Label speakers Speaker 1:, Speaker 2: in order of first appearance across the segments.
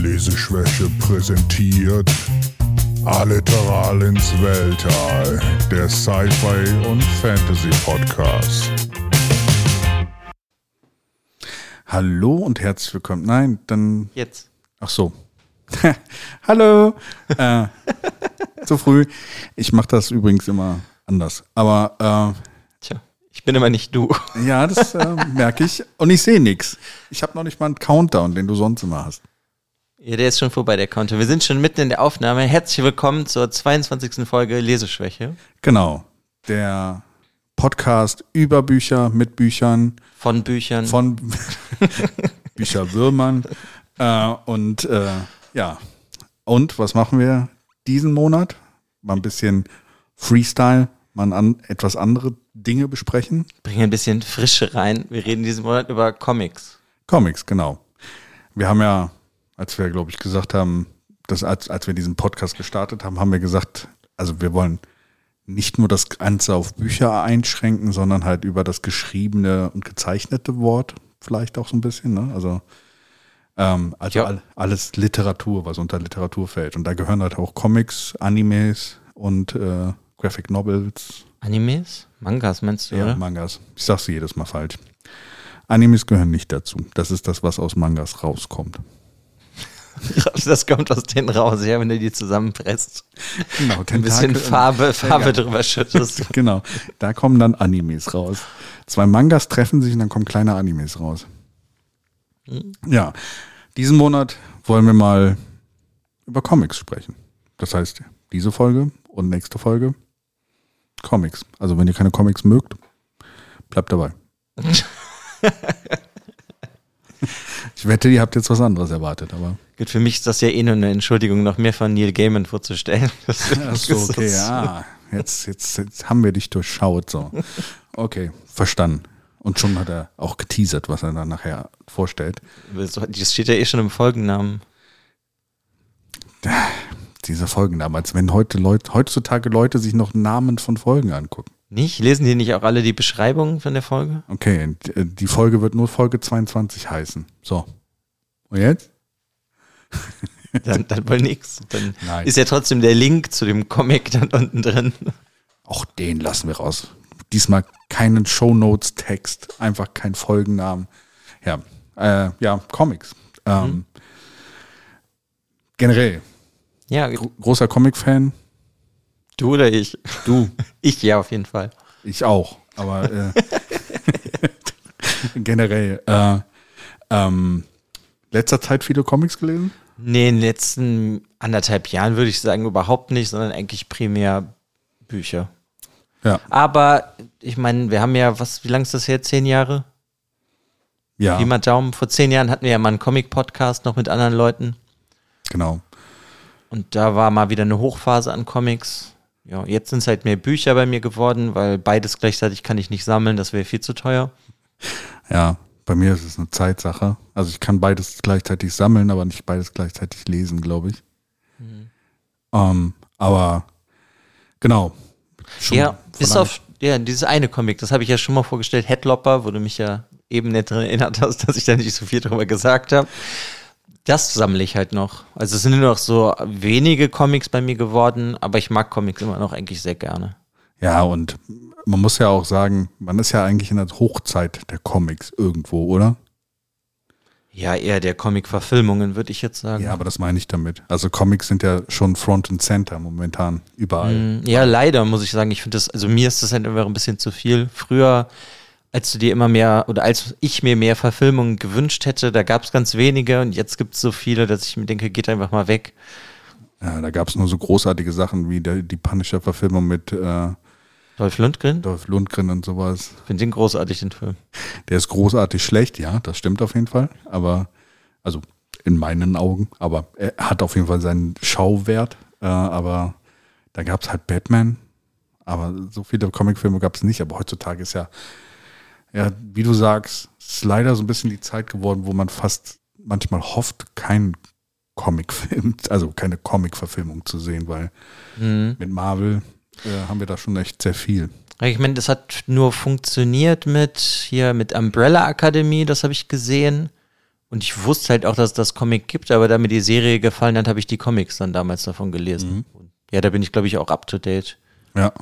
Speaker 1: Leseschwäche präsentiert Alliteral ins Weltall, der Sci-Fi und Fantasy Podcast.
Speaker 2: Hallo und herzlich willkommen. Nein, dann.
Speaker 3: Jetzt.
Speaker 2: Ach so. Hallo. äh, zu früh. Ich mache das übrigens immer anders. Aber
Speaker 3: Tja, ich bin immer nicht du.
Speaker 2: äh, ja, das äh, merke ich. Und ich sehe nichts. Ich habe noch nicht mal einen Countdown, den du sonst immer hast.
Speaker 3: Ja, der ist schon vorbei, der Counter. Wir sind schon mitten in der Aufnahme. Herzlich willkommen zur 22. Folge Leseschwäche
Speaker 2: Genau. Der Podcast über Bücher, mit Büchern,
Speaker 3: von Büchern.
Speaker 2: von Bücherwürmern. Äh, und äh, ja. Und was machen wir diesen Monat? Mal ein bisschen Freestyle, mal an, etwas andere Dinge besprechen.
Speaker 3: Bringen ein bisschen Frische rein. Wir reden diesen Monat über Comics.
Speaker 2: Comics, genau. Wir haben ja, als wir, glaube ich, gesagt haben, dass als, als wir diesen Podcast gestartet haben, haben wir gesagt, also wir wollen nicht nur das Ganze auf Bücher einschränken, sondern halt über das geschriebene und gezeichnete Wort vielleicht auch so ein bisschen. Ne? Also, ähm, also
Speaker 3: Ja.
Speaker 2: all, alles Literatur, was unter Literatur fällt. Und da gehören halt auch Comics, Animes und äh, Graphic Novels,
Speaker 3: Animes? Mangas meinst du,
Speaker 2: ja,
Speaker 3: oder?
Speaker 2: Mangas. Ich sag's jedes Mal falsch. Animes gehören nicht dazu. Das ist das, was aus Mangas rauskommt.
Speaker 3: Das kommt aus denen raus, ja, wenn du die zusammenpresst.
Speaker 2: Genau,
Speaker 3: Ein bisschen Farbe, Farbe drüber schüttest.
Speaker 2: Genau, da kommen dann Animes raus. Zwei Mangas treffen sich und dann kommen kleine Animes raus. Ja, diesen Monat wollen wir mal über Comics sprechen. Das heißt, diese Folge und nächste Folge Comics. Also wenn ihr keine Comics mögt, bleibt dabei. Ich wette, ihr habt jetzt was anderes erwartet, aber.
Speaker 3: Gut, für mich ist das ja eh nur eine Entschuldigung, noch mehr von Neil Gaiman vorzustellen.
Speaker 2: Ach so, okay, ja. Jetzt, jetzt, jetzt haben wir dich durchschaut, so. Okay, verstanden. Und schon hat er auch geteasert, was er dann nachher vorstellt.
Speaker 3: Das steht ja eh schon im Folgennamen.
Speaker 2: Diese Folgen damals, wenn heute Leute, heutzutage Leute sich noch Namen von Folgen angucken.
Speaker 3: Nicht? Lesen die nicht auch alle die Beschreibung von der Folge?
Speaker 2: Okay, die- die Folge wird nur Folge 22 heißen. So. Und jetzt?
Speaker 3: Dann, dann wohl nix. Dann
Speaker 2: Nein.
Speaker 3: ist ja trotzdem der Link zu dem Comic dann unten drin.
Speaker 2: Auch den lassen wir raus. Diesmal keinen Shownotes-Text, einfach kein Folgennamen. Ja, äh, ja, Comics. Ähm, Generell,
Speaker 3: Ja,
Speaker 2: gro großer Comic-Fan.
Speaker 3: du oder ich?
Speaker 2: Du,
Speaker 3: Ich ja, auf jeden Fall.
Speaker 2: ich auch. Aber äh, generell, äh, ähm, letzter Zeit viele Comics gelesen?
Speaker 3: Nee, in den letzten anderthalb Jahren würde ich sagen überhaupt nicht, sondern eigentlich primär Bücher.
Speaker 2: Ja.
Speaker 3: Aber ich meine, wir haben ja, was, wie lange ist das her? Zehn Jahre?
Speaker 2: Ja,
Speaker 3: Wie mal Daumen. Vor zehn Jahren hatten wir ja mal einen Comic-Podcast noch mit anderen Leuten.
Speaker 2: genau.
Speaker 3: Und da war mal wieder eine Hochphase an Comics. Ja, jetzt sind es halt mehr Bücher bei mir geworden, weil beides gleichzeitig kann ich nicht sammeln, das wäre viel zu teuer.
Speaker 2: Ja, bei mir ist es eine Zeitsache. Also ich kann beides gleichzeitig sammeln, aber nicht beides gleichzeitig lesen, glaube ich. Ähm, aber genau.
Speaker 3: Ja, bis auf ja, dieses eine Comic, das habe ich ja schon mal vorgestellt, Headlopper, wo du mich ja eben nicht daran erinnert hast, dass ich da nicht so viel drüber gesagt habe. Das sammle ich halt noch. Also es sind nur noch so wenige Comics bei mir geworden, aber ich mag Comics immer noch eigentlich sehr gerne.
Speaker 2: Ja, und man muss ja auch sagen, man ist ja eigentlich in der Hochzeit der Comics irgendwo, oder?
Speaker 3: Ja, eher der Comic-Verfilmungen, würde ich jetzt sagen.
Speaker 2: Ja, aber das meine ich damit. Also Comics sind ja schon Front and Center momentan überall.
Speaker 3: Mm, Ja, leider muss ich sagen. Ich finde das, also mir ist das halt immer ein bisschen zu viel. Früher, als du dir immer mehr oder als ich mir mehr Verfilmungen gewünscht hätte, da gab es ganz wenige und jetzt gibt es so viele, dass ich mir denke, geht einfach mal weg.
Speaker 2: Ja, da gab es nur so großartige Sachen wie der, die Punisher-Verfilmung mit äh,
Speaker 3: Dolph Lundgren,
Speaker 2: Dolph Lundgren und sowas.
Speaker 3: finde den großartig, den Film.
Speaker 2: Der ist großartig schlecht, ja, das stimmt auf jeden Fall. Aber, also in meinen Augen, aber er hat auf jeden Fall seinen Schauwert. Äh, aber da gab es halt Batman. Aber so viele Comicfilme gab es nicht. Aber heutzutage ist ja, ja, wie du sagst, es ist leider so ein bisschen die Zeit geworden, wo man fast manchmal hofft, keinen Comicfilm, also keine Comic-Verfilmung zu sehen, weil
Speaker 3: Mhm.
Speaker 2: mit Marvel äh, haben wir da schon echt sehr viel.
Speaker 3: Ich meine, das hat nur funktioniert mit hier mit Umbrella Akademie, das habe ich gesehen. Und ich wusste halt auch, dass es das Comic gibt, aber da mir die Serie gefallen hat, habe ich die Comics dann damals davon gelesen. Mhm. Ja, da bin ich, glaube ich, auch up to date.
Speaker 2: Ja.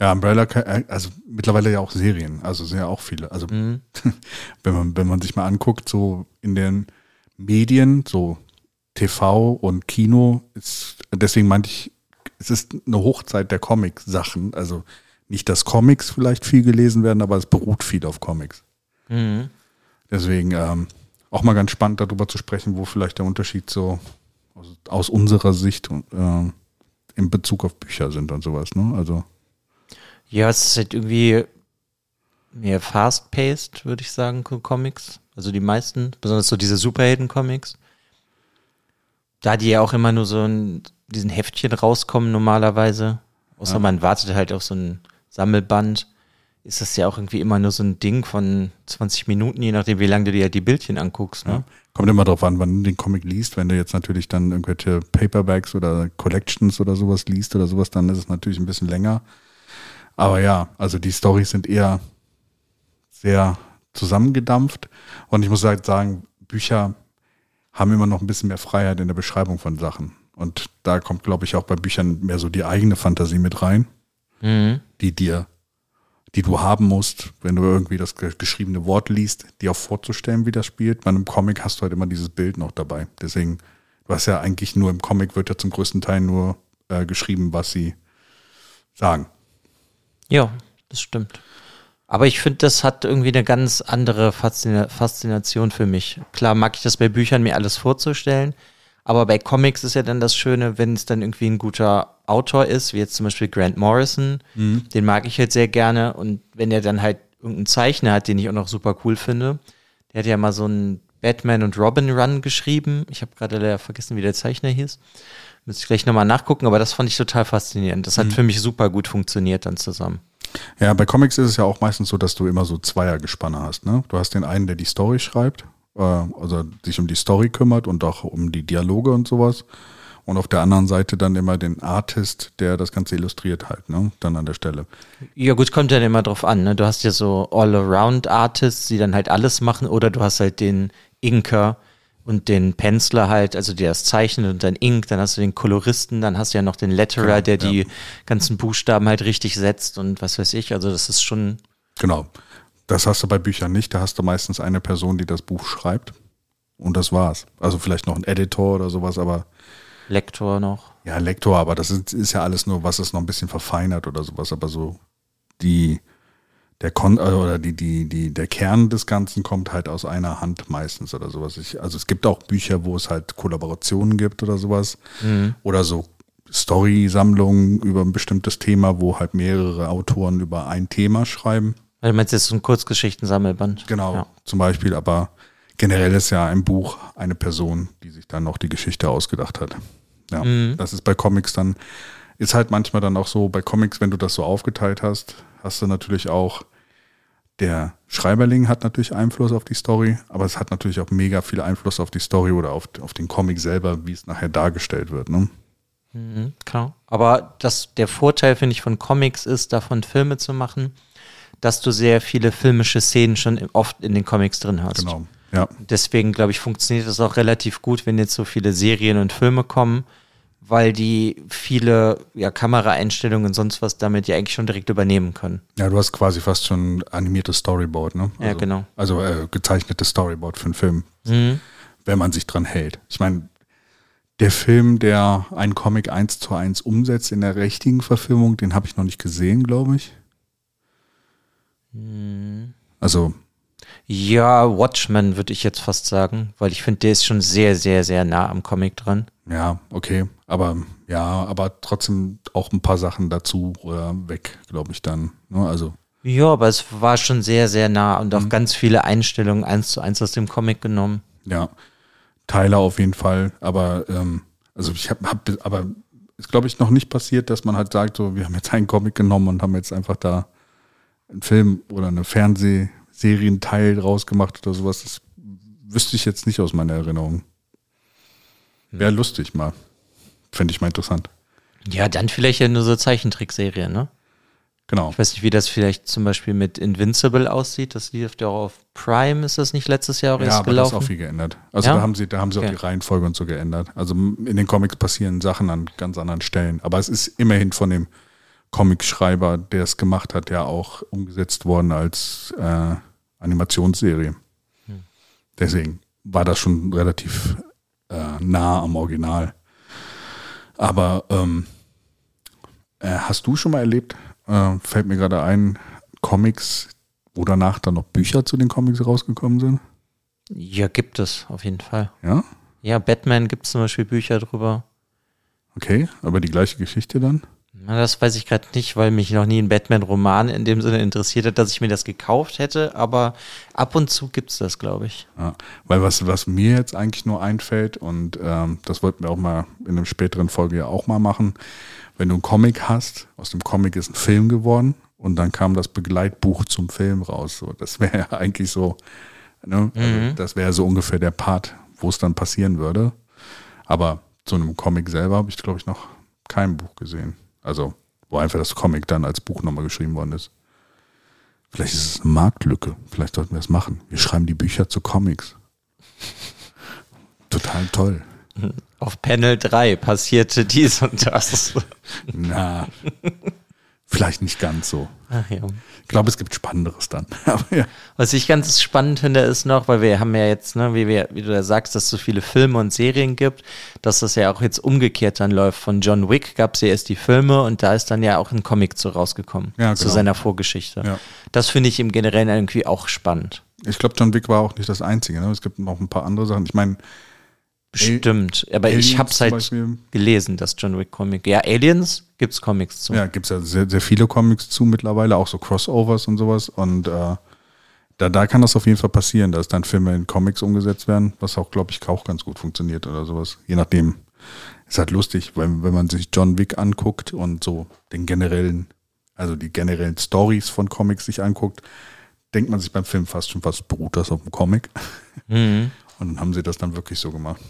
Speaker 2: Ja, Umbrella, äh, also mittlerweile ja auch Serien, also sehr auch viele. Also mhm. wenn man, wenn man sich mal anguckt, so in den Medien, so TV und Kino, ist, deswegen meinte ich, es ist eine Hochzeit der Comic-Sachen. Also nicht, dass Comics vielleicht viel gelesen werden, aber es beruht viel auf Comics. Mhm. Deswegen ähm, auch mal ganz spannend darüber zu sprechen, wo vielleicht der Unterschied so aus, aus unserer Sicht äh, in Bezug auf Bücher sind und sowas. Ne? Also
Speaker 3: ja, es ist halt irgendwie mehr fast-paced, würde ich sagen, Comics. Also die meisten, besonders so diese Superhelden-Comics. Da die ja auch immer nur so in diesen Heftchen rauskommen normalerweise, außer ja. man wartet halt auf so ein Sammelband, ist das ja auch irgendwie immer nur so ein Ding von 20 Minuten, je nachdem, wie lange du dir halt die Bildchen anguckst. Ne? Ja.
Speaker 2: Kommt immer drauf an, wann du den Comic liest. Wenn du jetzt natürlich dann irgendwelche Paperbacks oder Collections oder sowas liest oder sowas, dann ist es natürlich ein bisschen länger. Aber ja, also die Storys sind eher sehr zusammengedampft. Und ich muss halt sagen, Bücher haben immer noch ein bisschen mehr Freiheit in der Beschreibung von Sachen. Und da kommt, glaube ich, auch bei Büchern mehr so die eigene Fantasie mit rein, mhm. die dir, die du haben musst, wenn du irgendwie das geschriebene Wort liest, dir auch vorzustellen, wie das spielt. Bei einem Comic hast du halt immer dieses Bild noch dabei. Deswegen, du hast ja eigentlich nur im Comic wird ja zum größten Teil nur äh, geschrieben, was sie sagen.
Speaker 3: Ja, das stimmt. Aber ich finde, das hat irgendwie eine ganz andere Faszina Faszination für mich. Klar mag ich das bei Büchern, mir alles vorzustellen. Aber bei Comics ist ja dann das Schöne, wenn es dann irgendwie ein guter Autor ist, wie jetzt zum Beispiel Grant Morrison. Mhm. Den mag ich halt sehr gerne. Und wenn er dann halt irgendeinen Zeichner hat, den ich auch noch super cool finde. Der hat ja mal so einen Batman und Robin Run geschrieben. Ich habe gerade vergessen, wie der Zeichner hieß. Müsste ich gleich nochmal nachgucken, aber das fand ich total faszinierend. Das hat mhm. für mich super gut funktioniert dann zusammen.
Speaker 2: Ja, bei Comics ist es ja auch meistens so, dass du immer so Zweiergespanne hast. Ne? Du hast den einen, der die Story schreibt, äh, also sich um die Story kümmert und auch um die Dialoge und sowas. Und auf der anderen Seite dann immer den Artist, der das Ganze illustriert halt, ne? Dann an der Stelle.
Speaker 3: Ja, gut, kommt dann immer drauf an, ne? Du hast ja so All-Around-Artists, die dann halt alles machen, oder du hast halt den Inker, und den Penciler halt, also der das zeichnet und dann Ink, dann hast du den Koloristen, dann hast du ja noch den Letterer, genau, der die ganzen Buchstaben halt richtig setzt und was weiß ich. Also das ist schon.
Speaker 2: Genau. Das hast du bei Büchern nicht. Da hast du meistens eine Person, die das Buch schreibt. Und das war's. Also vielleicht noch ein Editor oder sowas, aber.
Speaker 3: Lektor noch.
Speaker 2: Ja, Lektor, aber das ist, ist ja alles nur, was es noch ein bisschen verfeinert oder sowas. Aber so die der Kon äh, oder die, die, die, der Kern des Ganzen kommt halt aus einer Hand meistens oder sowas. Ich, also es gibt auch Bücher, wo es halt Kollaborationen gibt oder sowas. Mhm. Oder so Story-Sammlungen über ein bestimmtes Thema, wo halt mehrere Autoren über ein Thema schreiben.
Speaker 3: Also meinst jetzt so ein Kurzgeschichten-Sammelband?
Speaker 2: Genau, ja. zum Beispiel, aber generell ist ja ein Buch eine Person, die sich dann noch die Geschichte ausgedacht hat. Ja, mhm. das ist bei Comics dann, ist halt manchmal dann auch so, bei Comics, wenn du das so aufgeteilt hast, hast du natürlich auch, der Schreiberling hat natürlich Einfluss auf die Story, aber es hat natürlich auch mega viel Einfluss auf die Story oder auf, auf den Comic selber, wie es nachher dargestellt wird. Ne?
Speaker 3: Mhm, klar. Aber das, der Vorteil, finde ich, von Comics ist, davon Filme zu machen, dass du sehr viele filmische Szenen schon oft in den Comics drin hast. Genau. Ja. Deswegen, glaube ich, funktioniert das auch relativ gut, wenn jetzt so viele Serien und Filme kommen, weil die viele ja, Kameraeinstellungen und sonst was damit ja eigentlich schon direkt übernehmen können.
Speaker 2: Ja, du hast quasi fast schon animiertes Storyboard, ne?
Speaker 3: Also, ja, genau.
Speaker 2: Also äh, gezeichnetes Storyboard für einen Film, mhm. wenn man sich dran hält. Ich meine, der Film, der einen Comic eins zu eins umsetzt in der richtigen Verfilmung, den habe ich noch nicht gesehen, glaube ich. Mhm. Also
Speaker 3: ja, Watchmen würde ich jetzt fast sagen, weil ich finde, der ist schon sehr, sehr, sehr nah am Comic dran.
Speaker 2: Ja, okay. Aber ja, aber trotzdem auch ein paar Sachen dazu oder weg, glaube ich dann. Ne? Also.
Speaker 3: Ja, aber es war schon sehr, sehr nah und auch mhm. ganz viele Einstellungen eins zu eins aus dem Comic genommen.
Speaker 2: Ja, Teile auf jeden Fall. Aber ähm, also ich habe, hab, aber ist glaube ich noch nicht passiert, dass man halt sagt, so wir haben jetzt einen Comic genommen und haben jetzt einfach da einen Film oder eine Fernseh Serienteil rausgemacht oder sowas. Das wüsste ich jetzt nicht aus meiner Erinnerung. Wäre lustig mal. Fände ich mal interessant.
Speaker 3: Ja, dann vielleicht ja nur so Zeichentrickserie, ne?
Speaker 2: Genau.
Speaker 3: Ich weiß nicht, wie das vielleicht zum Beispiel mit Invincible aussieht. Das lief ja auch auf Prime, ist das nicht letztes Jahr auch
Speaker 2: Ja,
Speaker 3: erst
Speaker 2: aber
Speaker 3: gelaufen?
Speaker 2: ist auch viel geändert. Also
Speaker 3: Ja?
Speaker 2: da haben sie, da haben sie auch
Speaker 3: Okay.
Speaker 2: die Reihenfolge und so geändert. Also in den Comics passieren Sachen an ganz anderen Stellen. Aber es ist immerhin von dem Comicschreiber, der es gemacht hat, ja auch umgesetzt worden als äh, Animationsserie.
Speaker 3: Hm.
Speaker 2: Deswegen war das schon relativ äh, nah am Original. Aber ähm, äh, hast du schon mal erlebt, äh, fällt mir gerade ein, Comics, wo danach dann noch Bücher zu den Comics rausgekommen sind?
Speaker 3: Ja, gibt es, auf jeden Fall.
Speaker 2: Ja?
Speaker 3: Ja, Batman gibt es zum Beispiel Bücher drüber.
Speaker 2: Okay, aber die gleiche Geschichte dann?
Speaker 3: Das weiß ich gerade nicht, weil mich noch nie ein Batman-Roman in dem Sinne interessiert hat, dass ich mir das gekauft hätte, aber ab und zu gibt es das, glaube ich.
Speaker 2: Ja, weil was, was mir jetzt eigentlich nur einfällt, und ähm, das wollten wir auch mal in einer späteren Folge ja auch mal machen, wenn du einen Comic hast, aus dem Comic ist ein Film geworden und dann kam das Begleitbuch zum Film raus. So, das wäre ja eigentlich so, ne? also das wäre so ungefähr der Part, wo es dann passieren würde. Aber zu einem Comic selber habe ich, glaube ich, noch kein Buch gesehen. Also, wo einfach das Comic dann als Buch nochmal geschrieben worden ist. Vielleicht ist es eine Marktlücke. Vielleicht sollten wir es machen. Wir schreiben die Bücher zu Comics. Total toll.
Speaker 3: Auf Panel 3 passierte dies und das.
Speaker 2: Na, vielleicht nicht ganz so.
Speaker 3: Ach ja.
Speaker 2: Ich glaube, es gibt Spannenderes dann. Aber ja.
Speaker 3: Was ich ganz spannend finde, ist noch, weil wir haben ja jetzt, ne, wie, wir, wie du da sagst, dass es so viele Filme und Serien gibt, dass das ja auch jetzt umgekehrt dann läuft. Von John Wick gab es ja erst die Filme und da ist dann ja auch ein Comic zu rausgekommen.
Speaker 2: Ja,
Speaker 3: Zu
Speaker 2: genau.
Speaker 3: seiner Vorgeschichte.
Speaker 2: Ja.
Speaker 3: Das finde ich im Generellen irgendwie auch spannend.
Speaker 2: Ich glaube, John Wick war auch nicht das Einzige. Ne? Es gibt noch ein paar andere Sachen. Ich meine,
Speaker 3: Bestimmt. Aber
Speaker 2: Aliens
Speaker 3: ich habe es halt gelesen, das John Wick Comic. Ja, Aliens gibt's Comics zu.
Speaker 2: ja, gibt es ja sehr, sehr viele Comics zu mittlerweile, auch so Crossovers und sowas. Und äh, da, da kann das auf jeden Fall passieren, dass dann Filme in Comics umgesetzt werden, was auch, glaube ich, auch ganz gut funktioniert oder sowas. Je nachdem. Ist halt lustig, weil wenn man sich John Wick anguckt und so den generellen, also die generellen Stories von Comics sich anguckt, denkt man sich beim Film fast schon, was beruht das auf dem Comic?
Speaker 3: Mhm.
Speaker 2: Und dann haben sie das dann wirklich so gemacht.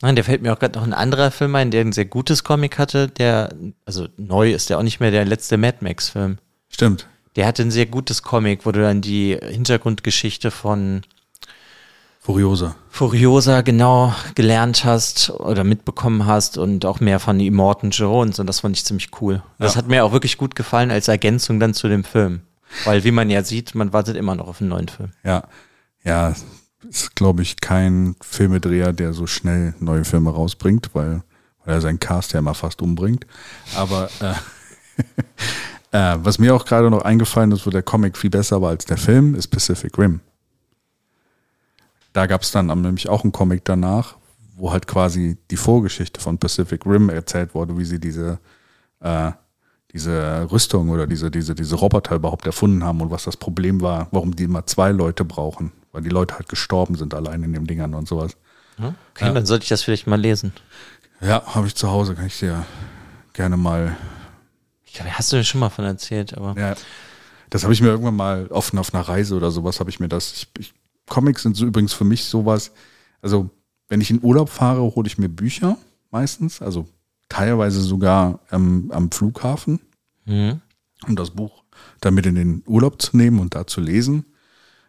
Speaker 3: Nein, der fällt mir auch gerade noch ein anderer Film ein, der ein sehr gutes Comic hatte, der, also neu ist der auch nicht mehr der letzte Mad Max-Film.
Speaker 2: Stimmt.
Speaker 3: Der hatte ein sehr gutes Comic, wo du dann die Hintergrundgeschichte von
Speaker 2: Furiosa.
Speaker 3: Furiosa genau gelernt hast oder mitbekommen hast und auch mehr von Immortan Jones und das fand ich ziemlich cool. Das
Speaker 2: Ja.
Speaker 3: hat mir auch wirklich gut gefallen als Ergänzung dann zu dem Film. Weil, wie man ja sieht, man wartet immer noch auf einen neuen Film.
Speaker 2: Ja. Ja, ist, glaube ich, kein Filmedreher, der so schnell neue Filme rausbringt, weil, weil er seinen Cast ja immer fast umbringt. Aber äh, äh, was mir auch gerade noch eingefallen ist, wo der Comic viel besser war als der Film, ist Pacific Rim. Da gab es dann nämlich auch einen Comic danach, wo halt quasi die Vorgeschichte von Pacific Rim erzählt wurde, wie sie diese, äh, diese Rüstung oder diese, diese, diese Roboter überhaupt erfunden haben und was das Problem war, warum die immer zwei Leute brauchen, weil die Leute halt gestorben sind allein in den Dingern und sowas.
Speaker 3: Okay, dann sollte ich das vielleicht mal lesen.
Speaker 2: Ja, habe ich zu Hause, kann ich dir gerne mal.
Speaker 3: Ich glaube, hast du mir schon mal von erzählt, aber.
Speaker 2: Ja, das habe ich mir irgendwann mal offen auf einer Reise oder sowas habe ich mir das. Ich, ich, Comics sind so übrigens für mich sowas. Also wenn ich in Urlaub fahre, hole ich mir Bücher meistens, also teilweise sogar ähm, am Flughafen,
Speaker 3: Mhm.
Speaker 2: um das Buch damit in den Urlaub zu nehmen und da zu lesen.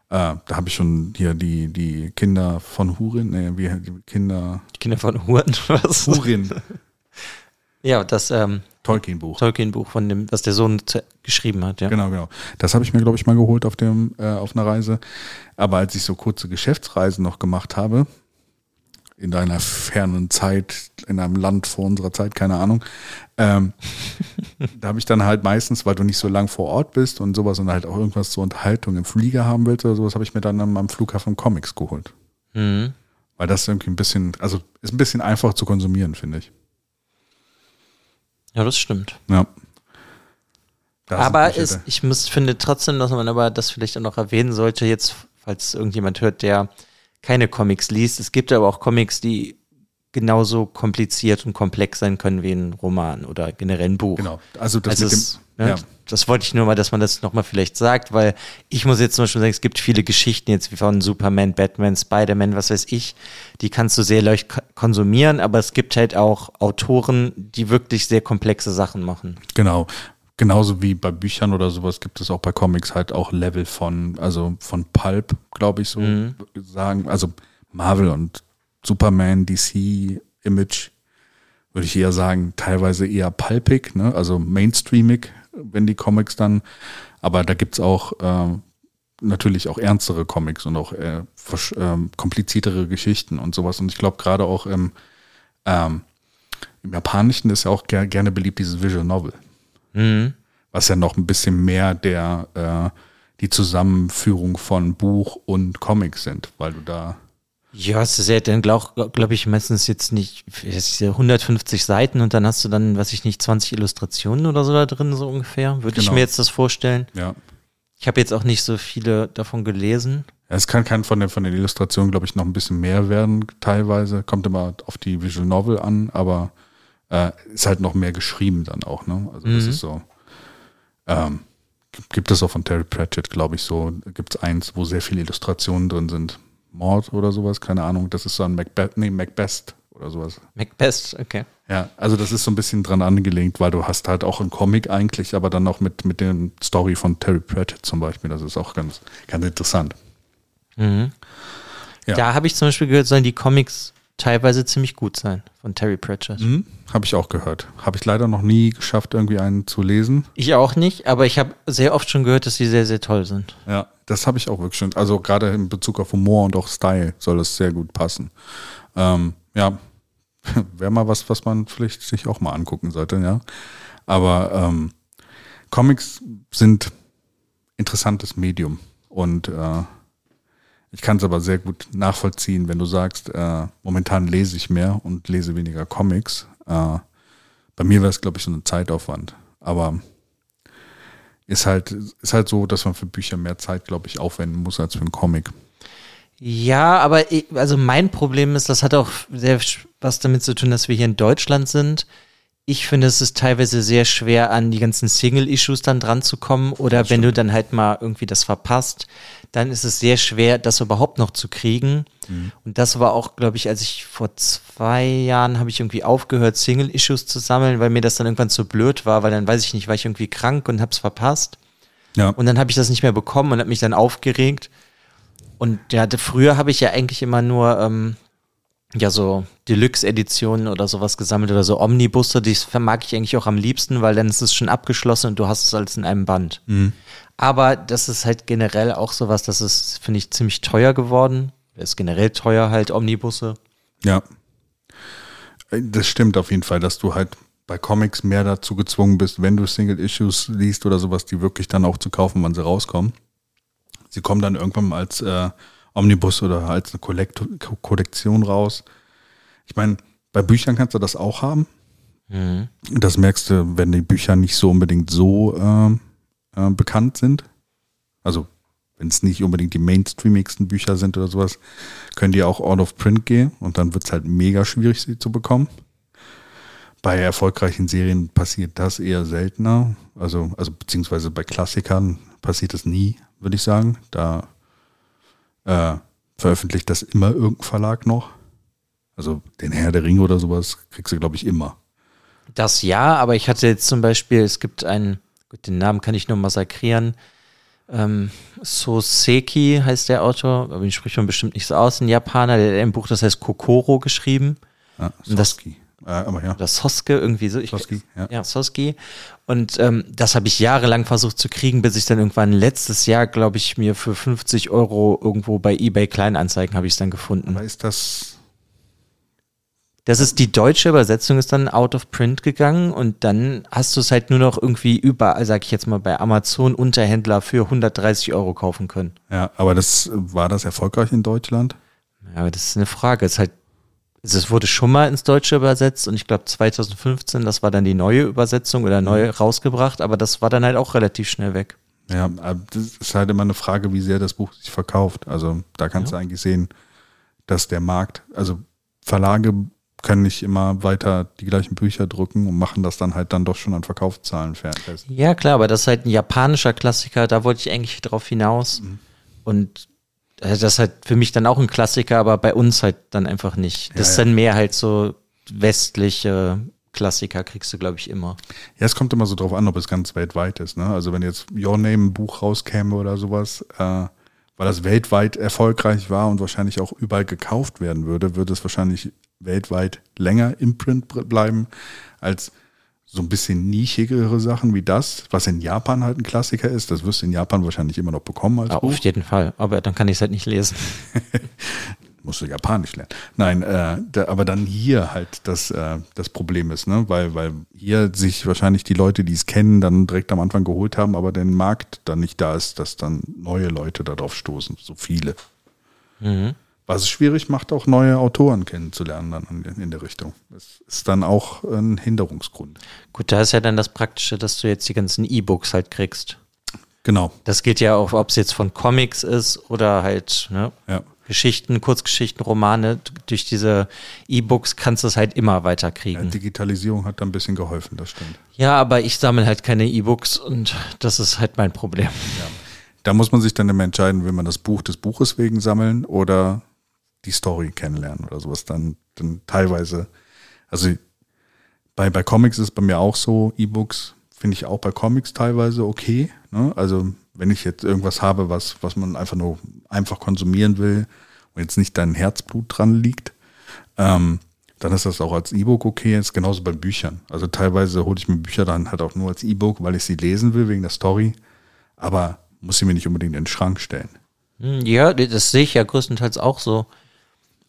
Speaker 2: Äh, da habe ich schon hier die, die Kinder von Hurin, nee, wie die Kinder
Speaker 3: Die Kinder von Huren, was?
Speaker 2: Hurin,
Speaker 3: Ja, das ähm,
Speaker 2: Tolkien-Buch.
Speaker 3: Tolkien-Buch von dem, was der Sohn geschrieben hat, ja.
Speaker 2: Genau, genau. Das habe ich mir, glaube ich, mal geholt auf, dem, äh, auf einer Reise. Aber als ich so kurze Geschäftsreisen noch gemacht habe, in einer fernen Zeit, in einem Land vor unserer Zeit, keine Ahnung, ähm, da habe ich dann halt meistens, weil du nicht so lang vor Ort bist und sowas und halt auch irgendwas zur Unterhaltung im Flieger haben willst oder sowas, habe ich mir dann am Flughafen Comics geholt.
Speaker 3: Mhm.
Speaker 2: Weil das irgendwie ein bisschen, also ist ein bisschen einfach zu konsumieren, finde ich.
Speaker 3: Ja, das stimmt.
Speaker 2: Ja. Da sind
Speaker 3: aber
Speaker 2: da.
Speaker 3: ich muss, finde trotzdem, dass man aber das vielleicht auch noch erwähnen sollte, jetzt, falls irgendjemand hört, der keine Comics liest. Es gibt aber auch Comics, die genauso kompliziert und komplex sein können wie ein Roman oder generell ein Buch.
Speaker 2: Genau. Also das
Speaker 3: also
Speaker 2: mit dem,
Speaker 3: ne,
Speaker 2: ja.
Speaker 3: das wollte ich nur mal, dass man das nochmal vielleicht sagt, weil ich muss jetzt zum Beispiel sagen, es gibt viele Geschichten jetzt wie von Superman, Batman, Spider-Man, was weiß ich, die kannst du sehr leicht ko- konsumieren, aber es gibt halt auch Autoren, die wirklich sehr komplexe Sachen machen.
Speaker 2: Genau. Genauso wie bei Büchern oder sowas gibt es auch bei Comics halt auch Level von, also von Pulp, glaube ich, so
Speaker 3: Mhm.
Speaker 2: sagen. Also Marvel und Superman, DC, Image, würde ich eher sagen, teilweise eher pulpig, ne? also mainstreamig, wenn die Comics dann. Aber da gibt's auch ähm, natürlich auch ernstere Comics und auch äh, ähm, kompliziertere Geschichten und sowas. Und ich glaube gerade auch im, ähm, im Japanischen ist ja auch ger gerne beliebt dieses Visual Novel,
Speaker 3: Mhm.
Speaker 2: was ja noch ein bisschen mehr der äh, die Zusammenführung von Buch und Comics sind, weil du da
Speaker 3: Ja, es ist ja dann, glaube glaub ich, meistens jetzt nicht ja 150 Seiten und dann hast du dann, weiß ich nicht, 20 Illustrationen oder so da drin, so ungefähr. Würde ich
Speaker 2: Genau.
Speaker 3: mir jetzt das vorstellen.
Speaker 2: ja
Speaker 3: Ich habe jetzt auch nicht so viele davon gelesen.
Speaker 2: Ja, Es kann, kann von, den, von den Illustrationen, glaube ich, noch ein bisschen mehr werden, teilweise. Kommt immer auf die Visual Novel an, aber äh, ist halt noch mehr geschrieben dann auch, ne? Also das
Speaker 3: Mhm.
Speaker 2: ist so. Ähm, gibt- es auch von Terry Pratchett, glaube ich, so. Gibt es eins, wo sehr viele Illustrationen drin sind. Mord oder sowas, keine Ahnung. Das ist so ein Macbeth, nee, Macbeth oder sowas.
Speaker 3: Macbeth, okay.
Speaker 2: Ja, also das ist so ein bisschen dran angelegt, weil du hast halt auch einen Comic eigentlich, aber dann auch mit, mit der Story von Terry Pratchett zum Beispiel. Das ist auch ganz, ganz interessant.
Speaker 3: Mhm.
Speaker 2: Ja.
Speaker 3: Da habe ich zum Beispiel gehört, sollen die Comics teilweise ziemlich gut sein von Terry Pratchett.
Speaker 2: Mhm. Habe ich auch gehört. Habe ich leider noch nie geschafft, irgendwie einen zu lesen.
Speaker 3: Ich auch nicht, aber ich habe sehr oft schon gehört, dass sie sehr, sehr toll sind.
Speaker 2: Ja, das habe ich auch wirklich schon. Also gerade in Bezug auf Humor und auch Style soll das sehr gut passen. Ähm, ja, wäre mal was, was man vielleicht sich auch mal angucken sollte, ja. Aber ähm, Comics sind interessantes Medium und äh, ich kann es aber sehr gut nachvollziehen, wenn du sagst, äh, momentan lese ich mehr und lese weniger Comics. Äh, bei mir wäre es, glaube ich, so ein Zeitaufwand. Aber ist halt, ist halt so, dass man für Bücher mehr Zeit, glaube ich, aufwenden muss als für einen Comic.
Speaker 3: Ja, aber ich, also mein Problem ist, das hat auch sehr was damit zu tun, dass wir hier in Deutschland sind. Ich finde, es ist teilweise sehr schwer, an die ganzen Single-Issues dann dran zu kommen. Oder wenn du dann halt mal irgendwie das verpasst, dann ist es sehr schwer, das überhaupt noch zu kriegen. Und das war auch, glaube ich, als ich vor zwei Jahren habe ich irgendwie aufgehört, Single-Issues zu sammeln, weil mir das dann irgendwann zu blöd war, weil dann weiß ich nicht, war ich irgendwie krank und hab's verpasst.
Speaker 2: Ja.
Speaker 3: Und dann habe ich das nicht mehr bekommen und habe mich dann aufgeregt. Und ja, früher habe ich ja eigentlich immer nur ähm, ja so Deluxe-Editionen oder sowas gesammelt oder so Omnibusse, die vermag ich eigentlich auch am liebsten, weil dann ist es schon abgeschlossen und du hast es alles in einem Band. Aber das ist halt generell auch sowas, das ist, finde ich, ziemlich teuer geworden. Ist generell teuer halt Omnibusse.
Speaker 2: Ja. Äh, Das stimmt auf jeden Fall, dass du halt bei Comics mehr dazu gezwungen bist, wenn du Single-Issues liest oder sowas, die wirklich dann auch zu kaufen, wann sie rauskommen. Sie kommen dann irgendwann mal als äh, Omnibus oder als eine Kollekt Ko- Kollektion raus. Ich meine, bei Büchern kannst du das auch haben. Das merkst du, wenn die Bücher nicht so unbedingt so ähm, äh, bekannt sind. Also wenn es nicht unbedingt die mainstreamigsten Bücher sind oder sowas, können die auch out of print gehen und dann wird es halt mega schwierig, sie zu bekommen. Bei erfolgreichen Serien passiert das eher seltener. Also, also beziehungsweise bei Klassikern passiert das nie, würde ich sagen. Da äh, veröffentlicht das immer irgendein Verlag noch. Also den Herr der Ringe oder sowas kriegst du, glaube ich, immer.
Speaker 3: Das ja, aber ich hatte jetzt zum Beispiel, es gibt einen, gut, den Namen kann ich nur massakrieren. Ähm, Soseki heißt der Autor, aber den spricht man bestimmt nicht so aus, ein Japaner, der hat ein Buch, das heißt Kokoro geschrieben.
Speaker 2: Ja,
Speaker 3: Und das-.
Speaker 2: Äh, aber ja.
Speaker 3: Oder Soske, irgendwie so. Ich,
Speaker 2: Soski, ja.
Speaker 3: ja. Soski. Und ähm, das habe ich jahrelang versucht zu kriegen, bis ich dann irgendwann letztes Jahr, glaube ich, mir für 50 Euro irgendwo bei eBay Kleinanzeigen habe ich es dann gefunden.
Speaker 2: Aber ist das.
Speaker 3: Das ist die deutsche Übersetzung, ist dann out of print gegangen und dann hast du es halt nur noch irgendwie überall, sag ich jetzt mal, bei Amazon Unterhändler für 130 Euro kaufen können.
Speaker 2: Ja, aber das war das erfolgreich in Deutschland?
Speaker 3: Ja, aber das ist eine Frage. Es ist halt, also es wurde schon mal ins Deutsche übersetzt und ich glaube 2015, das war dann die neue Übersetzung oder neu rausgebracht, aber das war dann halt auch relativ schnell weg.
Speaker 2: Ja, das ist halt immer eine Frage, wie sehr das Buch sich verkauft. Also da kannst du eigentlich sehen, dass der Markt, also Verlage können nicht immer weiter die gleichen Bücher drucken und machen das dann halt dann doch schon an Verkaufszahlen fest.
Speaker 3: Ja, klar, aber das ist halt ein japanischer Klassiker, da wollte ich eigentlich drauf hinaus. Und äh, das ist halt für mich dann auch ein Klassiker, aber bei uns halt dann einfach nicht. Das
Speaker 2: Ja,
Speaker 3: ist dann mehr halt so westliche Klassiker kriegst du, glaube ich, immer.
Speaker 2: Ja, es kommt immer so drauf an, ob es ganz weltweit ist. Ne? Also wenn jetzt Your Name ein Buch rauskäme oder sowas, äh, weil das weltweit erfolgreich war und wahrscheinlich auch überall gekauft werden würde, würde es wahrscheinlich weltweit länger im Print bleiben als so ein bisschen nischigere Sachen wie das, was in Japan halt ein Klassiker ist. Das wirst du in Japan wahrscheinlich immer noch bekommen als
Speaker 3: ja,
Speaker 2: Buch.
Speaker 3: Auf jeden Fall, aber dann kann ich es halt nicht lesen.
Speaker 2: musst du Japanisch lernen. Nein, äh, da, aber dann hier halt das, äh, das Problem ist, ne? weil, weil hier sich wahrscheinlich die Leute, die es kennen, dann direkt am Anfang geholt haben, aber der Markt dann nicht da ist, dass dann neue Leute darauf stoßen, so viele. Mhm. Was es schwierig macht, auch neue Autoren kennenzulernen dann in, der Richtung. Das ist dann auch ein Hinderungsgrund.
Speaker 3: Gut, da ist ja dann das Praktische, dass du jetzt die ganzen E-Books halt kriegst.
Speaker 2: Genau.
Speaker 3: Das geht ja auch, ob es jetzt von Comics ist oder halt, ne?
Speaker 2: Ja.
Speaker 3: Geschichten, Kurzgeschichten, Romane, durch diese E-Books kannst du es halt immer weiter kriegen. Ja,
Speaker 2: Digitalisierung hat da ein bisschen geholfen, das stimmt.
Speaker 3: Ja, aber ich sammle halt keine E-Books und das ist halt mein Problem. Ja.
Speaker 2: Da muss man sich dann immer entscheiden, will man das Buch des Buches wegen sammeln oder die Story kennenlernen oder sowas. Dann, dann teilweise, also bei, bei Comics ist bei mir auch so, E-Books finde ich auch bei Comics teilweise okay. Ne? Also wenn ich jetzt irgendwas habe, was, was man einfach nur einfach konsumieren will und jetzt nicht dein Herzblut dran liegt, ähm, dann ist das auch als E-Book okay. Ist genauso bei Büchern. Also teilweise hole ich mir Bücher dann halt auch nur als E-Book, weil ich sie lesen will wegen der Story. Aber muss sie mir nicht unbedingt in den Schrank stellen.
Speaker 3: Hm, ja, das sehe ich ja größtenteils auch so.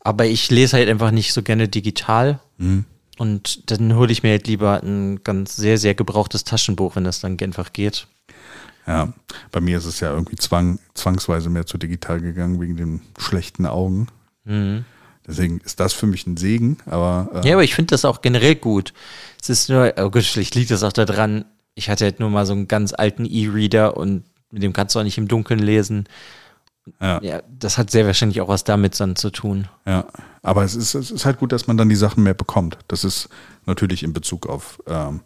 Speaker 3: Aber ich lese halt einfach nicht so gerne digital. Mhm. Und dann hole ich mir halt lieber ein ganz sehr, sehr gebrauchtes Taschenbuch, wenn das dann einfach geht.
Speaker 2: Ja, bei mir ist es ja irgendwie zwang, zwangsweise mehr zu digital gegangen wegen den schlechten Augen. Mhm. Deswegen ist das für mich ein Segen, aber.
Speaker 3: Äh ja, aber ich finde das auch generell gut. Es ist nur, oh gut, vielleicht liegt das auch daran, ich hatte halt nur mal so einen ganz alten E-Reader und mit dem kannst du auch nicht im Dunkeln lesen. Ja. ja, das hat sehr wahrscheinlich auch was damit dann zu tun.
Speaker 2: Ja, aber es ist, es ist halt gut, dass man dann die Sachen mehr bekommt. Das ist natürlich in Bezug auf ähm,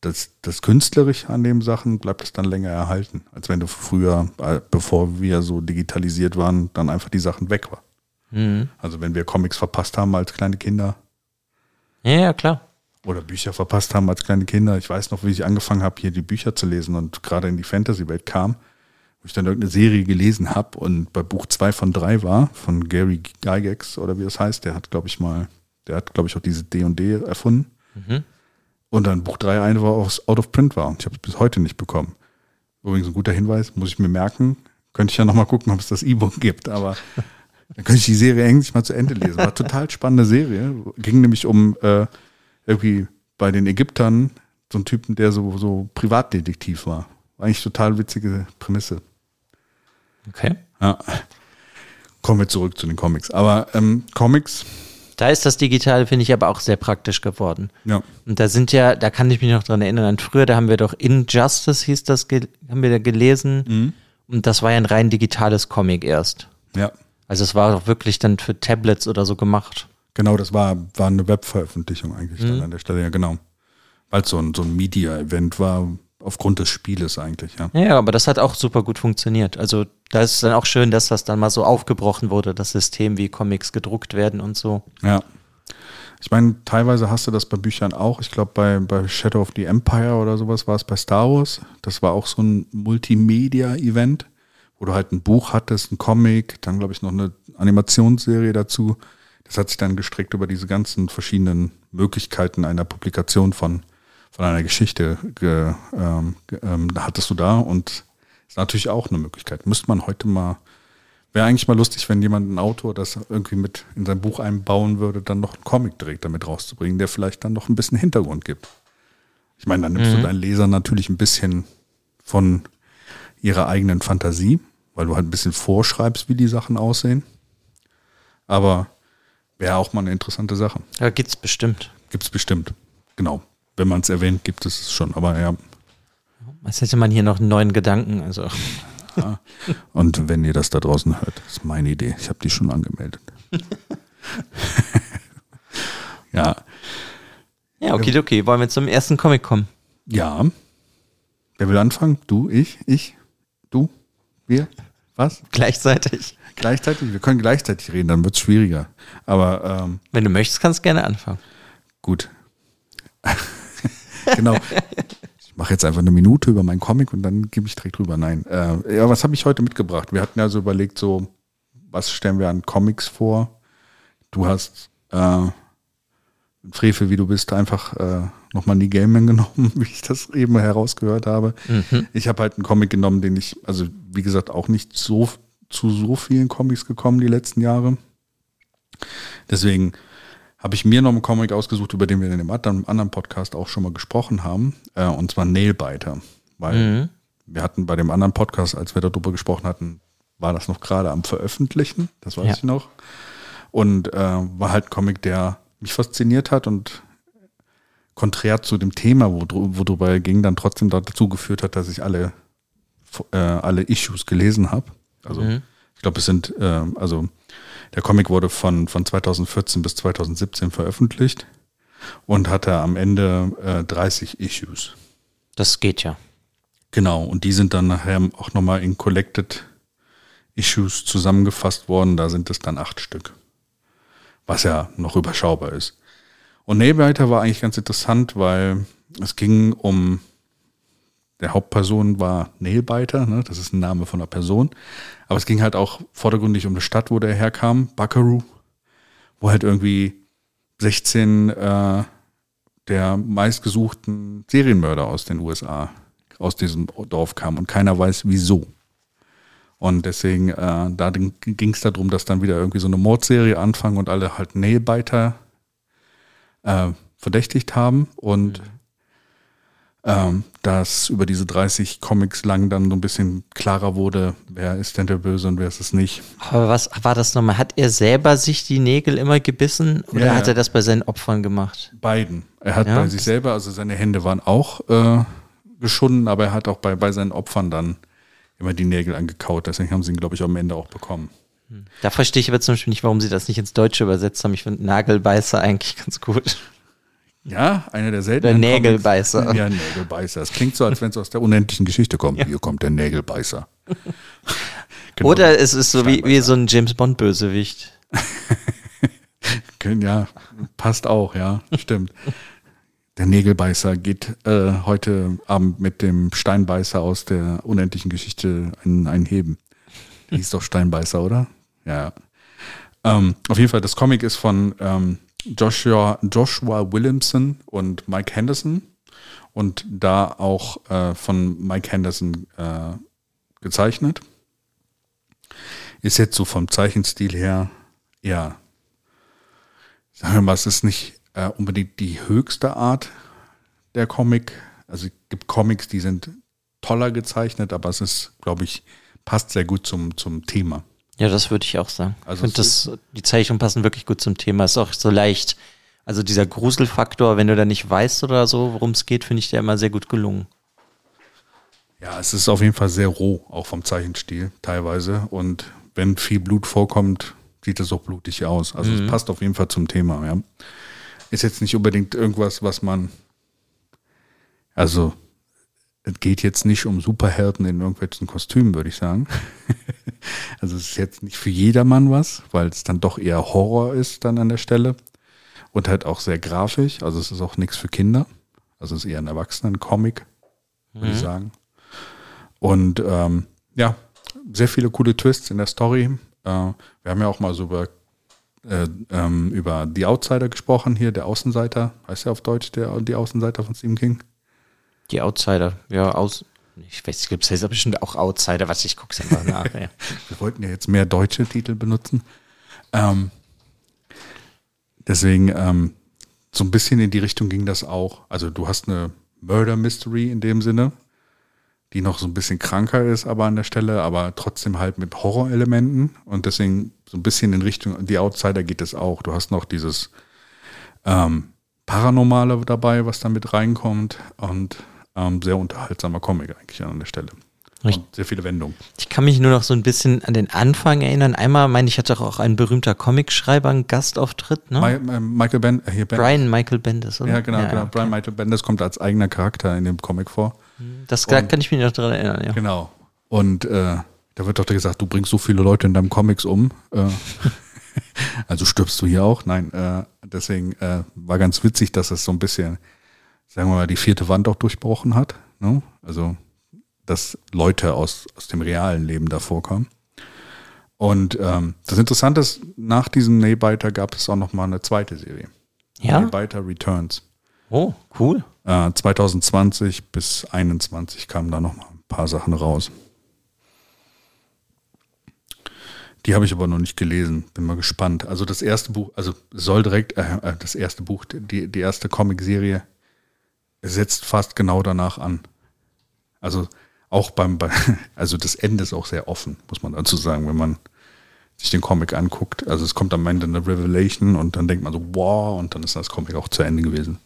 Speaker 2: das, das Künstlerische an den Sachen bleibt es dann länger erhalten, als wenn du früher, äh, bevor wir so digitalisiert waren, dann einfach die Sachen weg war. Mhm. Also wenn wir Comics verpasst haben als kleine Kinder.
Speaker 3: Ja, ja, klar.
Speaker 2: Oder Bücher verpasst haben als kleine Kinder. Ich weiß noch, wie ich angefangen habe, hier die Bücher zu lesen und gerade in die Fantasy-Welt kam, wo ich dann irgendeine Serie gelesen habe und bei Buch zwei von drei war, von Gary Gygax oder wie das heißt, der hat, glaube ich, mal, der hat, glaube ich, auch diese D&D erfunden. Mhm. Und dann Buch 3 einfach aus Out of Print war. Und ich habe es bis heute nicht bekommen. Übrigens ein guter Hinweis, muss ich mir merken. Könnte ich ja nochmal gucken, ob es das E-Book gibt. Aber dann könnte ich die Serie eigentlich mal zu Ende lesen. War eine total spannende Serie. Ging nämlich um äh, irgendwie bei den Ägyptern so einen Typen, der so, so Privatdetektiv war. War eigentlich total witzige Prämisse.
Speaker 3: Okay.
Speaker 2: Ja. Kommen wir zurück zu den Comics. Aber ähm, Comics
Speaker 3: da ist das Digitale, finde ich, aber auch sehr praktisch geworden.
Speaker 2: Ja.
Speaker 3: Und da sind ja, da kann ich mich noch dran erinnern, an früher, da haben wir doch Injustice hieß das, haben wir da gelesen. Mhm. Und das war ja ein rein digitales Comic erst.
Speaker 2: Ja.
Speaker 3: Also es war auch wirklich dann für Tablets oder so gemacht.
Speaker 2: Genau, das war, war eine Webveröffentlichung eigentlich mhm. dann an der Stelle, ja genau. Weil es so ein, so ein Media-Event war, aufgrund des Spieles eigentlich, ja.
Speaker 3: Ja, aber das hat auch super gut funktioniert. Also da ist es dann auch schön, dass das dann mal so aufgebrochen wurde, das System, wie Comics gedruckt werden und so.
Speaker 2: Ja. Ich meine, teilweise hast du das bei Büchern auch. Ich glaube, bei, bei Shadow of the Empire oder sowas war es bei Star Wars. Das war auch so ein Multimedia-Event, wo du halt ein Buch hattest, ein Comic, dann glaube ich noch eine Animationsserie dazu. Das hat sich dann gestrickt über diese ganzen verschiedenen Möglichkeiten einer Publikation von von einer Geschichte ge, ähm, ähm, hattest du da und ist natürlich auch eine Möglichkeit. Müsste man heute mal, wäre eigentlich mal lustig, wenn jemand, ein Autor, das irgendwie mit in sein Buch einbauen würde, dann noch einen Comic direkt damit rauszubringen, der vielleicht dann noch ein bisschen Hintergrund gibt. Ich meine, dann nimmst mhm. du deinen Leser natürlich ein bisschen von ihrer eigenen Fantasie, weil du halt ein bisschen vorschreibst, wie die Sachen aussehen. Aber wäre auch mal eine interessante Sache.
Speaker 3: Ja, gibt's bestimmt.
Speaker 2: Gibt's bestimmt. Genau wenn man es erwähnt, gibt es es schon, aber ja.
Speaker 3: Als hätte man hier noch einen neuen Gedanken, also.
Speaker 2: Ja. Und wenn ihr das da draußen hört, ist meine Idee. Ich habe die schon angemeldet. ja.
Speaker 3: Ja, okay, okay. Wollen wir zum ersten Comic kommen?
Speaker 2: Ja. Wer will anfangen? Du, ich, ich, du, wir, was?
Speaker 3: Gleichzeitig.
Speaker 2: Gleichzeitig? Wir können gleichzeitig reden, dann wird es schwieriger. Aber ähm,
Speaker 3: wenn du möchtest, kannst du gerne anfangen.
Speaker 2: Gut, genau. Ich mache jetzt einfach eine Minute über meinen Comic und dann gebe ich direkt drüber. Nein. Äh, ja, was habe ich heute mitgebracht? Wir hatten ja so überlegt, so, was stellen wir an Comics vor? Du hast äh, Frevel, wie du bist, einfach äh, nochmal in die Gaming genommen, wie ich das eben herausgehört habe. Mhm. Ich habe halt einen Comic genommen, den ich, also wie gesagt, auch nicht so zu so vielen Comics gekommen die letzten Jahre. Deswegen habe ich mir noch einen Comic ausgesucht, über den wir in dem anderen Podcast auch schon mal gesprochen haben, äh, und zwar Nailbiter. Weil mhm. wir hatten bei dem anderen Podcast, als wir darüber gesprochen hatten, war das noch gerade am Veröffentlichen, das weiß ja. ich noch. Und äh, war halt ein Comic, der mich fasziniert hat und konträr zu dem Thema, wo, worüber er ging, dann trotzdem dazu geführt hat, dass ich alle, äh, alle Issues gelesen habe. Also mhm. ich glaube, es sind, äh, also der Comic wurde von, von 2014 bis 2017 veröffentlicht und hatte am Ende äh, 30 Issues.
Speaker 3: Das geht ja.
Speaker 2: Genau, und die sind dann nachher auch nochmal in Collected Issues zusammengefasst worden. Da sind es dann acht Stück. Was ja noch überschaubar ist. Und Nailbiter war eigentlich ganz interessant, weil es ging um der Hauptperson war Nailbiter, ne? das ist ein Name von einer Person. Aber es ging halt auch vordergründig um eine Stadt, wo der herkam, Buckaroo, wo halt irgendwie 16 äh, der meistgesuchten Serienmörder aus den USA aus diesem Dorf kamen und keiner weiß wieso. Und deswegen, äh, da ging es darum, dass dann wieder irgendwie so eine Mordserie anfangen und alle halt Nailbiter äh, verdächtigt haben und mhm ähm, dass über diese 30 Comics lang dann so ein bisschen klarer wurde, wer ist denn der Böse und wer ist es nicht.
Speaker 3: Aber was war das nochmal? Hat er selber sich die Nägel immer gebissen oder ja, hat er das bei seinen Opfern gemacht?
Speaker 2: Beiden. Er hat ja? bei sich selber, also seine Hände waren auch äh, geschunden, aber er hat auch bei, bei seinen Opfern dann immer die Nägel angekaut. Deswegen haben sie ihn, glaube ich, am Ende auch bekommen.
Speaker 3: Hm. Da verstehe ich aber zum Beispiel nicht, warum sie das nicht ins Deutsche übersetzt haben. Ich finde Nagelbeißer eigentlich ganz gut.
Speaker 2: Ja, einer der seltenen.
Speaker 3: Der Nägelbeißer.
Speaker 2: Comics. Ja, Nägelbeißer. Es klingt so, als wenn es aus der unendlichen Geschichte kommt. Ja. Hier kommt der Nägelbeißer.
Speaker 3: genau. Oder es ist so wie, wie so ein James Bond-Bösewicht.
Speaker 2: ja, passt auch, ja, stimmt. Der Nägelbeißer geht äh, heute Abend mit dem Steinbeißer aus der unendlichen Geschichte einen, einen Heben. Der hieß doch Steinbeißer, oder? Ja. Ähm, auf jeden Fall, das Comic ist von ähm, Joshua, Joshua Williamson und Mike Henderson und da auch äh, von Mike Henderson äh, gezeichnet. Ist jetzt so vom Zeichenstil her, ja, sagen wir mal, es ist nicht äh, unbedingt die höchste Art der Comic. Also es gibt Comics, die sind toller gezeichnet, aber es ist, glaube ich, passt sehr gut zum, zum Thema.
Speaker 3: Ja, das würde ich auch sagen. Also ich finde, die Zeichnungen passen wirklich gut zum Thema. Ist auch so leicht. Also dieser Gruselfaktor, wenn du da nicht weißt oder so, worum es geht, finde ich der immer sehr gut gelungen.
Speaker 2: Ja, es ist auf jeden Fall sehr roh, auch vom Zeichenstil teilweise. Und wenn viel Blut vorkommt, sieht es auch blutig aus. Also mhm. es passt auf jeden Fall zum Thema, ja. Ist jetzt nicht unbedingt irgendwas, was man, also es geht jetzt nicht um Superhelden in irgendwelchen Kostümen, würde ich sagen. also es ist jetzt nicht für jedermann was, weil es dann doch eher Horror ist dann an der Stelle. Und halt auch sehr grafisch. Also es ist auch nichts für Kinder. Also es ist eher ein Erwachsenen-Comic, würde mhm. ich sagen. Und ähm, ja, sehr viele coole Twists in der Story. Äh, wir haben ja auch mal so über, äh, ähm, über The Outsider gesprochen hier, der Außenseiter. Heißt ja auf Deutsch der, die Außenseiter von Stephen King?
Speaker 3: Die Outsider, ja, aus. Ich weiß, es gibt ja bestimmt auch Outsider, was ich gucke einfach nach. Ja.
Speaker 2: Wir wollten ja jetzt mehr deutsche Titel benutzen. Ähm, deswegen, ähm, so ein bisschen in die Richtung ging das auch. Also du hast eine Murder Mystery in dem Sinne, die noch so ein bisschen kranker ist, aber an der Stelle, aber trotzdem halt mit Horrorelementen. Und deswegen so ein bisschen in Richtung, die Outsider geht es auch. Du hast noch dieses ähm, Paranormale dabei, was da mit reinkommt. Und ähm, sehr unterhaltsamer Comic eigentlich an der Stelle. Und sehr viele Wendungen.
Speaker 3: Ich kann mich nur noch so ein bisschen an den Anfang erinnern. Einmal, meine ich, hatte auch ein berühmter Comicschreiber einen Gastauftritt, ne?
Speaker 2: My, äh, Michael ben,
Speaker 3: äh, hier ben Brian Michael Bendis,
Speaker 2: oder? Ja, genau, ja, genau. Okay. Brian Michael Bendis kommt als eigener Charakter in dem Comic vor.
Speaker 3: Das Und, kann ich mich noch daran erinnern, ja.
Speaker 2: Genau. Und äh, da wird doch gesagt, du bringst so viele Leute in deinem Comics um. Äh, also stirbst du hier auch? Nein, äh, deswegen äh, war ganz witzig, dass es so ein bisschen sagen wir mal, die vierte Wand auch durchbrochen hat. Ne? Also, dass Leute aus, aus dem realen Leben da vorkommen. Und ähm, das Interessante ist, nach diesem Nailbiter gab es auch noch mal eine zweite Serie.
Speaker 3: Ja?
Speaker 2: Nailbiter Returns.
Speaker 3: Oh, cool.
Speaker 2: Äh, 2020 bis 2021 kamen da noch mal ein paar Sachen raus. Die habe ich aber noch nicht gelesen. Bin mal gespannt. Also das erste Buch, also soll direkt, äh, äh, das erste Buch, die, die erste Comicserie setzt fast genau danach an. Also auch beim, bei, also das Ende ist auch sehr offen, muss man dazu sagen, wenn man sich den Comic anguckt. Also es kommt am Ende eine Revelation und dann denkt man so, wow, und dann ist das Comic auch zu Ende gewesen.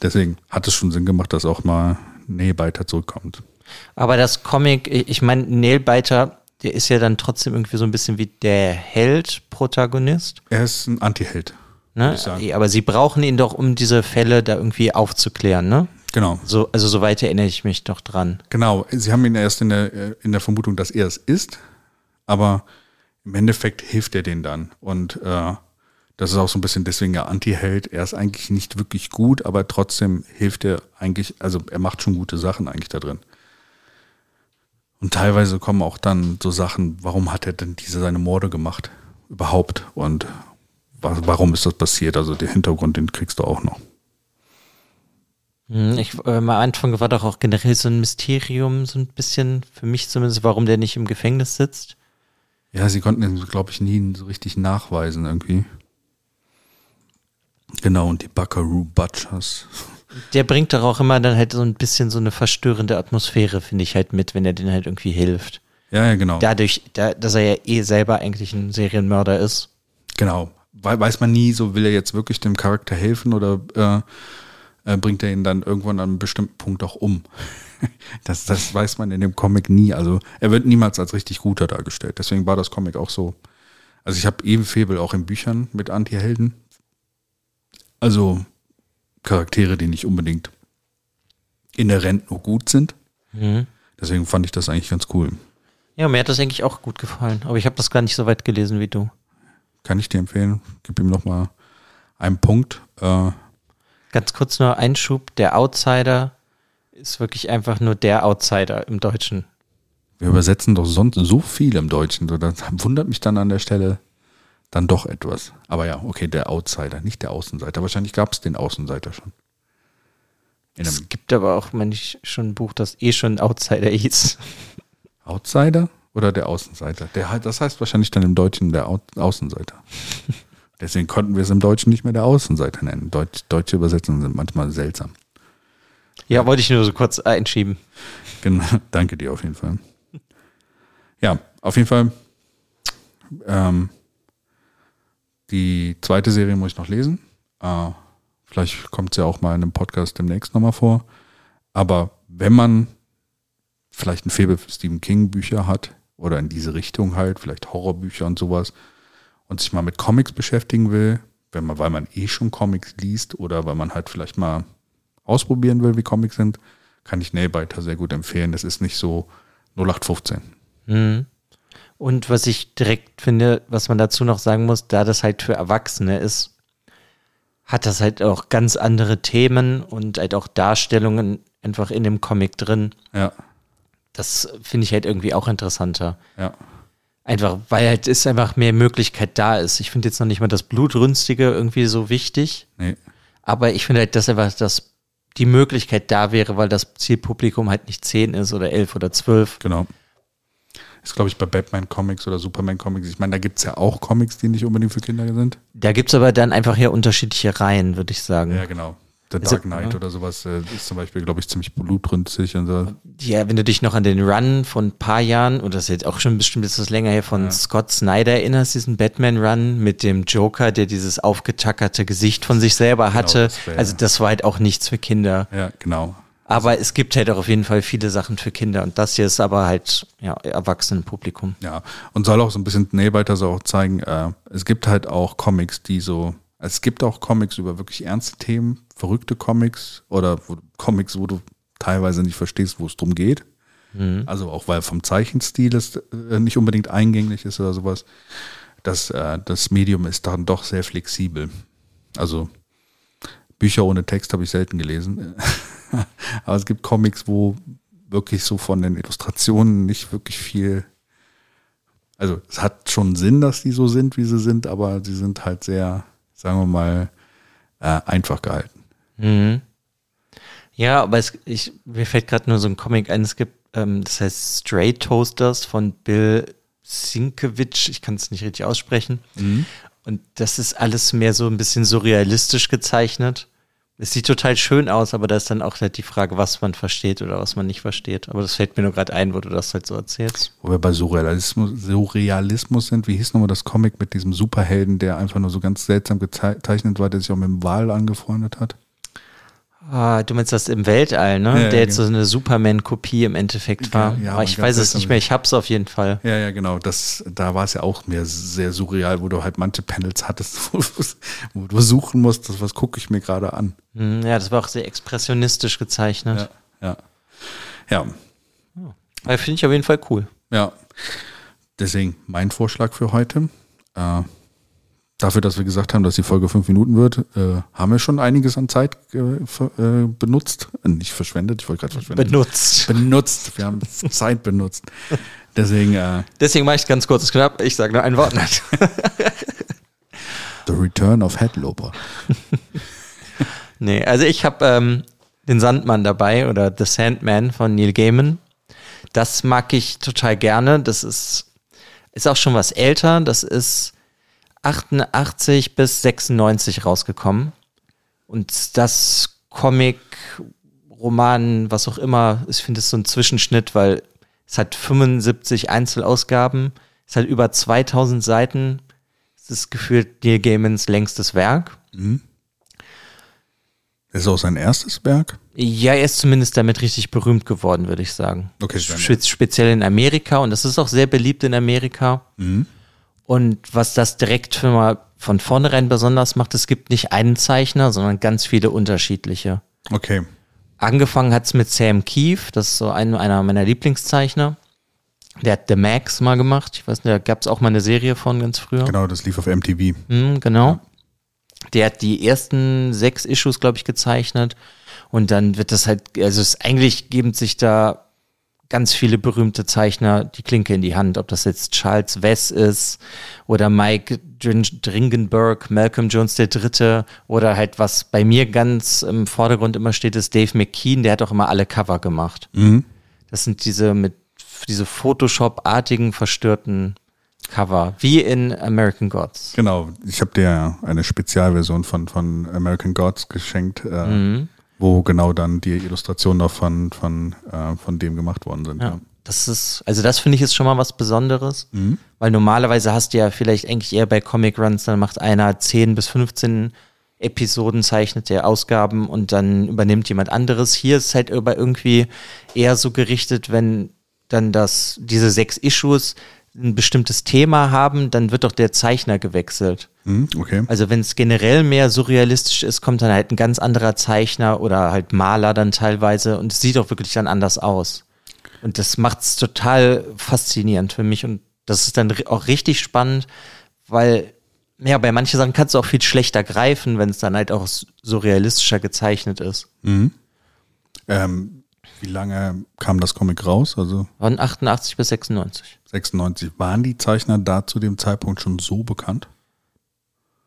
Speaker 2: Deswegen hat es schon Sinn gemacht, dass auch mal Nailbiter zurückkommt.
Speaker 3: Aber das Comic, ich meine, Nailbiter, der ist ja dann trotzdem irgendwie so ein bisschen wie der Held-Protagonist.
Speaker 2: Er ist ein Anti-Held.
Speaker 3: Ne? Aber sie brauchen ihn doch, um diese Fälle da irgendwie aufzuklären, ne?
Speaker 2: Genau.
Speaker 3: So, also soweit erinnere ich mich doch dran.
Speaker 2: Genau, sie haben ihn erst in der, äh, in der Vermutung, dass er es ist, aber im Endeffekt hilft er denen dann. Und äh, das ist auch so ein bisschen deswegen der Anti-Held. Er ist eigentlich nicht wirklich gut, aber trotzdem hilft er eigentlich, also er macht schon gute Sachen eigentlich da drin. Und teilweise kommen auch dann so Sachen, warum hat er denn diese seine Morde gemacht? Überhaupt. Und warum ist das passiert? Also den Hintergrund, den kriegst du auch noch.
Speaker 3: Hm, Ich, äh, am Anfang war doch auch generell so ein Mysterium, so ein bisschen, für mich zumindest, warum der nicht im Gefängnis sitzt.
Speaker 2: Ja, sie konnten ihn, glaube ich, nie so richtig nachweisen irgendwie. Genau, und die Buckaroo Butchers.
Speaker 3: Der bringt doch auch immer dann halt so ein bisschen so eine verstörende Atmosphäre, finde ich halt mit, wenn er denen halt irgendwie hilft.
Speaker 2: Ja, ja, genau.
Speaker 3: Dadurch, da, dass er ja eh selber eigentlich ein Serienmörder ist.
Speaker 2: Genau. We weiß man nie, so will er jetzt wirklich dem Charakter helfen oder äh, äh, bringt er ihn dann irgendwann an einem bestimmten Punkt auch um. das, das weiß man in dem Comic nie. Also er wird niemals als richtig guter dargestellt. Deswegen war das Comic auch so. Also ich habe eben Febel auch in Büchern mit Anti-Helden. Also Charaktere, die nicht unbedingt inhärent nur gut sind.
Speaker 3: Mhm.
Speaker 2: Deswegen fand ich das eigentlich ganz cool.
Speaker 3: Ja, mir hat das eigentlich auch gut gefallen. Aber ich habe das gar nicht so weit gelesen wie du.
Speaker 2: Kann ich dir empfehlen. Gib ihm noch mal einen Punkt. Äh,
Speaker 3: Ganz kurz nur Einschub, der Outsider ist wirklich einfach nur der Outsider im Deutschen.
Speaker 2: Wir übersetzen doch sonst so viel im Deutschen. So, das wundert mich dann an der Stelle dann doch etwas. Aber ja, okay, der Outsider, nicht der Außenseiter. Wahrscheinlich gab es den Außenseiter schon.
Speaker 3: Es gibt aber auch manchmal schon ein Buch, das eh schon Outsider hieß.
Speaker 2: Outsider oder der Außenseiter? Der, das heißt wahrscheinlich dann im Deutschen der Au Außenseiter. Deswegen konnten wir es im Deutschen nicht mehr der Außenseiter nennen. Deutsch, deutsche Übersetzungen sind manchmal seltsam.
Speaker 3: Ja, wollte ich nur so kurz einschieben.
Speaker 2: Genau, danke dir auf jeden Fall. Ja, auf jeden Fall. Ähm, die zweite Serie muss ich noch lesen. Äh, vielleicht kommt es ja auch mal in einem Podcast demnächst nochmal vor. Aber wenn man vielleicht ein Faible für Stephen King Bücher hat oder in diese Richtung halt, vielleicht Horrorbücher und sowas und sich mal mit Comics beschäftigen will, wenn man, weil man eh schon Comics liest oder weil man halt vielleicht mal ausprobieren will, wie Comics sind, kann ich Nailbiter sehr gut empfehlen. Das ist nicht so 0815.
Speaker 3: Mhm. Und was ich direkt finde, was man dazu noch sagen muss, da das halt für Erwachsene ist, hat das halt auch ganz andere Themen und halt auch Darstellungen einfach in dem Comic drin.
Speaker 2: Ja,
Speaker 3: Das finde ich halt irgendwie auch interessanter.
Speaker 2: ja.
Speaker 3: Einfach, weil halt ist einfach mehr Möglichkeit da ist. Ich finde jetzt noch nicht mal das Blutrünstige irgendwie so wichtig,
Speaker 2: Nee.
Speaker 3: aber ich finde halt, dass einfach das die Möglichkeit da wäre, weil das Zielpublikum halt nicht 10 ist oder 11 oder 12.
Speaker 2: Genau. Ist, glaube ich, bei Batman Comics oder Superman Comics. Ich meine, da gibt es ja auch Comics, die nicht unbedingt für Kinder sind.
Speaker 3: Da gibt's aber dann einfach ja unterschiedliche Reihen, würde ich sagen.
Speaker 2: Ja, genau. The
Speaker 3: Also,
Speaker 2: Dark Knight oder sowas äh, ist zum Beispiel, glaube ich, ziemlich blutrünstig und so.
Speaker 3: Ja, wenn du dich noch an den Run von ein paar Jahren, oder das ist jetzt auch schon bestimmt das länger her, von
Speaker 2: Ja.
Speaker 3: Scott Snyder erinnerst, diesen Batman-Run mit dem Joker, der dieses aufgetackerte Gesicht von sich selber hatte.
Speaker 2: das wär-
Speaker 3: also das war halt auch nichts für Kinder.
Speaker 2: Ja, genau.
Speaker 3: Aber es gibt halt auch auf jeden Fall viele Sachen für Kinder. Und das hier ist aber halt, ja, Erwachsenenpublikum.
Speaker 2: Ja, und soll auch so ein bisschen Nailbiter so auch zeigen, äh, es gibt halt auch Comics, die so, es gibt auch Comics über wirklich ernste Themen, verrückte Comics oder Comics, wo du teilweise nicht verstehst, wo es drum geht. Also auch weil vom Zeichenstil es äh, nicht unbedingt eingänglich ist oder sowas. Das, äh, das Medium ist dann doch sehr flexibel. Also Bücher ohne Text habe ich selten gelesen. Aber es gibt Comics, wo wirklich so von den Illustrationen nicht wirklich viel. Also es hat schon Sinn, dass die so sind, wie sie sind, aber sie sind halt sehr, sagen wir mal, äh, einfach gehalten.
Speaker 3: Mhm. Ja, aber es, ich, mir fällt gerade nur so ein Comic ein, es gibt, ähm, das heißt Stray Toasters von Bill Sienkiewicz, ich kann es nicht richtig aussprechen. Und das ist alles mehr so ein bisschen surrealistisch gezeichnet. Es sieht total schön aus, aber da ist dann auch halt die Frage, was man versteht oder was man nicht versteht. Aber das fällt mir nur gerade ein, wo du das halt so erzählst.
Speaker 2: Wo wir bei Surrealismus, Surrealismus sind, wie hieß nochmal das Comic mit diesem Superhelden, der einfach nur so ganz seltsam gezeichnet war, der sich auch mit dem Wal angefreundet hat?
Speaker 3: Ah, du meinst das im Weltall, ne?
Speaker 2: Ja, ja,
Speaker 3: Der jetzt so
Speaker 2: genau.
Speaker 3: eine Superman-Kopie im Endeffekt war.
Speaker 2: Ja,
Speaker 3: aber
Speaker 2: aber
Speaker 3: ich weiß es nicht mehr, ich hab's auf jeden Fall.
Speaker 2: Ja, ja, genau. Das, da war es ja auch mehr sehr surreal, wo du halt manche Panels hattest, wo, du- suchen musstest, was gucke ich mir gerade an.
Speaker 3: Hm, Ja, das war auch sehr expressionistisch gezeichnet.
Speaker 2: Ja. Ja.
Speaker 3: Aber Finde ich auf jeden Fall cool.
Speaker 2: Ja. Deswegen mein Vorschlag für heute. Äh, dafür, dass wir gesagt haben, dass die Folge fünf Minuten wird, äh, haben wir schon einiges an Zeit äh, ver- äh, benutzt. Äh, nicht verschwendet, ich wollte gerade verschwendet.
Speaker 3: Benutzt.
Speaker 2: benutzt. Wir haben Zeit benutzt. Deswegen äh,
Speaker 3: Deswegen mache ich es ganz kurz und knapp. Ich sage nur ein Wort.
Speaker 2: The Return of Headloper.
Speaker 3: nee, also ich habe ähm, den Sandmann dabei oder The Sandman von Neil Gaiman. Das mag ich total gerne. Das ist, ist auch schon was älter. Das ist 88 bis 96 rausgekommen. Und das Comic, Roman, was auch immer, ich finde es so ein Zwischenschnitt, weil es hat 75 Einzelausgaben, es hat über 2000 Seiten. Es ist gefühlt Neil Gaimans längstes Werk.
Speaker 2: Das ist auch sein erstes Werk.
Speaker 3: Ja, er ist zumindest damit richtig berühmt geworden, würde ich sagen.
Speaker 2: Okay,
Speaker 3: Spe speziell in Amerika und das ist auch sehr beliebt in Amerika. Und was das direkt für mal von vornherein besonders macht, es gibt nicht einen Zeichner, sondern ganz viele unterschiedliche.
Speaker 2: Okay.
Speaker 3: Angefangen hat's mit Sam Keefe, das ist so ein, einer meiner Lieblingszeichner. Der hat The Max mal gemacht. Ich weiß nicht, da gab's auch mal eine Serie von ganz früher.
Speaker 2: Genau, das lief auf MTV.
Speaker 3: Mhm, genau. Der hat die ersten sechs Issues, glaube ich, gezeichnet. Und dann wird das halt, also es eigentlich geben sich da ganz viele berühmte Zeichner die Klinke in die Hand. Ob das jetzt Charles Wess ist oder Mike Drin- Dringenberg, Malcolm Jones der Dritte oder halt was bei mir ganz im Vordergrund immer steht, ist Dave McKean. Der hat auch immer alle Cover gemacht. Das sind diese mit diese Photoshop-artigen verstörten Cover, wie in American Gods.
Speaker 2: Genau, ich habe dir eine Spezialversion von, von American Gods geschenkt, äh, wo genau dann die Illustrationen auch von, von, äh, von dem gemacht worden sind.
Speaker 3: Ja. Das ist, also das finde ich ist schon mal was Besonderes, weil normalerweise hast du ja vielleicht eigentlich eher bei Comic Runs, dann macht einer 10 bis 15 Episoden, zeichnet der Ausgaben und dann übernimmt jemand anderes. Hier ist es halt aber irgendwie eher so gerichtet, wenn dann das, diese sechs Issues ein bestimmtes Thema haben, dann wird doch der Zeichner gewechselt.
Speaker 2: Mhm, okay.
Speaker 3: Also wenn es generell mehr surrealistisch ist, kommt dann halt ein ganz anderer Zeichner oder halt Maler dann teilweise und es sieht auch wirklich dann anders aus. Und das macht es total faszinierend für mich und das ist dann auch richtig spannend, weil ja, bei manchen Sachen kannst du auch viel schlechter greifen, wenn es dann halt auch surrealistischer gezeichnet ist.
Speaker 2: Ähm, wie lange kam das Comic raus? Also
Speaker 3: Von 88 bis 96.
Speaker 2: 96. Waren die Zeichner da zu dem Zeitpunkt schon so bekannt?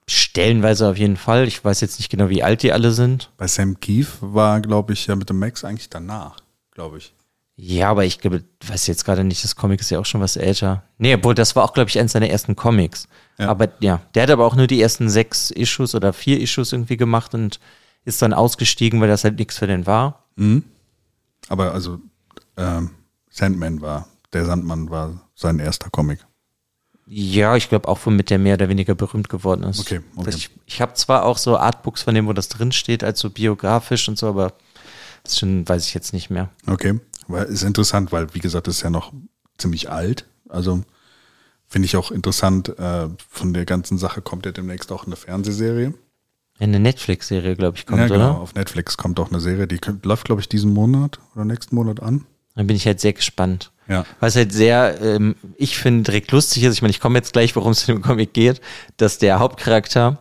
Speaker 3: Stellenweise auf jeden Fall. Ich weiß jetzt nicht genau, wie alt die alle sind.
Speaker 2: Bei Sam Keefe war, glaube ich, ja mit dem Max eigentlich danach, glaube ich.
Speaker 3: Ja, aber ich glaube, weiß jetzt gerade nicht, das Comic ist ja auch schon was älter. Nee, obwohl das war auch, glaube ich, eins seiner ersten Comics.
Speaker 2: Ja.
Speaker 3: Aber ja, der hat aber auch nur die ersten sechs Issues oder vier Issues irgendwie gemacht und ist dann ausgestiegen, weil das halt nichts für den war.
Speaker 2: Aber also ähm, Sandman war, der Sandmann war sein erster Comic.
Speaker 3: Ja, ich glaube auch, womit der mehr oder weniger berühmt geworden ist.
Speaker 2: Okay, okay.
Speaker 3: Ich, ich habe zwar auch so Artbooks von dem, wo das drin steht, als so biografisch und so, aber das schon, weiß ich jetzt nicht mehr.
Speaker 2: Okay, weil ist interessant, weil wie gesagt, das ist ja noch ziemlich alt. Also finde ich auch interessant. Äh, von der ganzen Sache kommt ja demnächst auch eine Fernsehserie.
Speaker 3: Eine Netflix-Serie, glaube ich, kommt,
Speaker 2: ja, genau.
Speaker 3: oder?
Speaker 2: Auf Netflix kommt auch eine Serie, die läuft, glaube ich, diesen Monat oder nächsten Monat an.
Speaker 3: Dann bin ich halt sehr gespannt.
Speaker 2: Ja.
Speaker 3: Was halt sehr, ähm, ich finde, direkt lustig ist, ich meine, ich komme jetzt gleich, worum es in dem Comic geht, dass der Hauptcharakter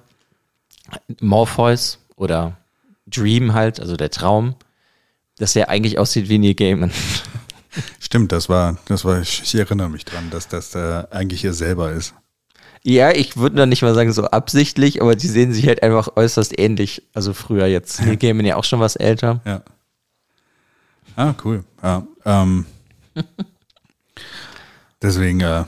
Speaker 3: Morpheus oder Dream halt, also der Traum, dass er eigentlich aussieht wie Neil Gaiman.
Speaker 2: Stimmt, das war, das war, ich, ich erinnere mich dran, dass das äh, eigentlich er selber ist.
Speaker 3: Ja, ich würde noch nicht mal sagen so absichtlich, aber die sehen sich halt einfach äußerst ähnlich. Also früher jetzt. Neil Gaiman ja auch schon was älter.
Speaker 2: Ja. Ah, cool. Ja, ähm, deswegen, äh,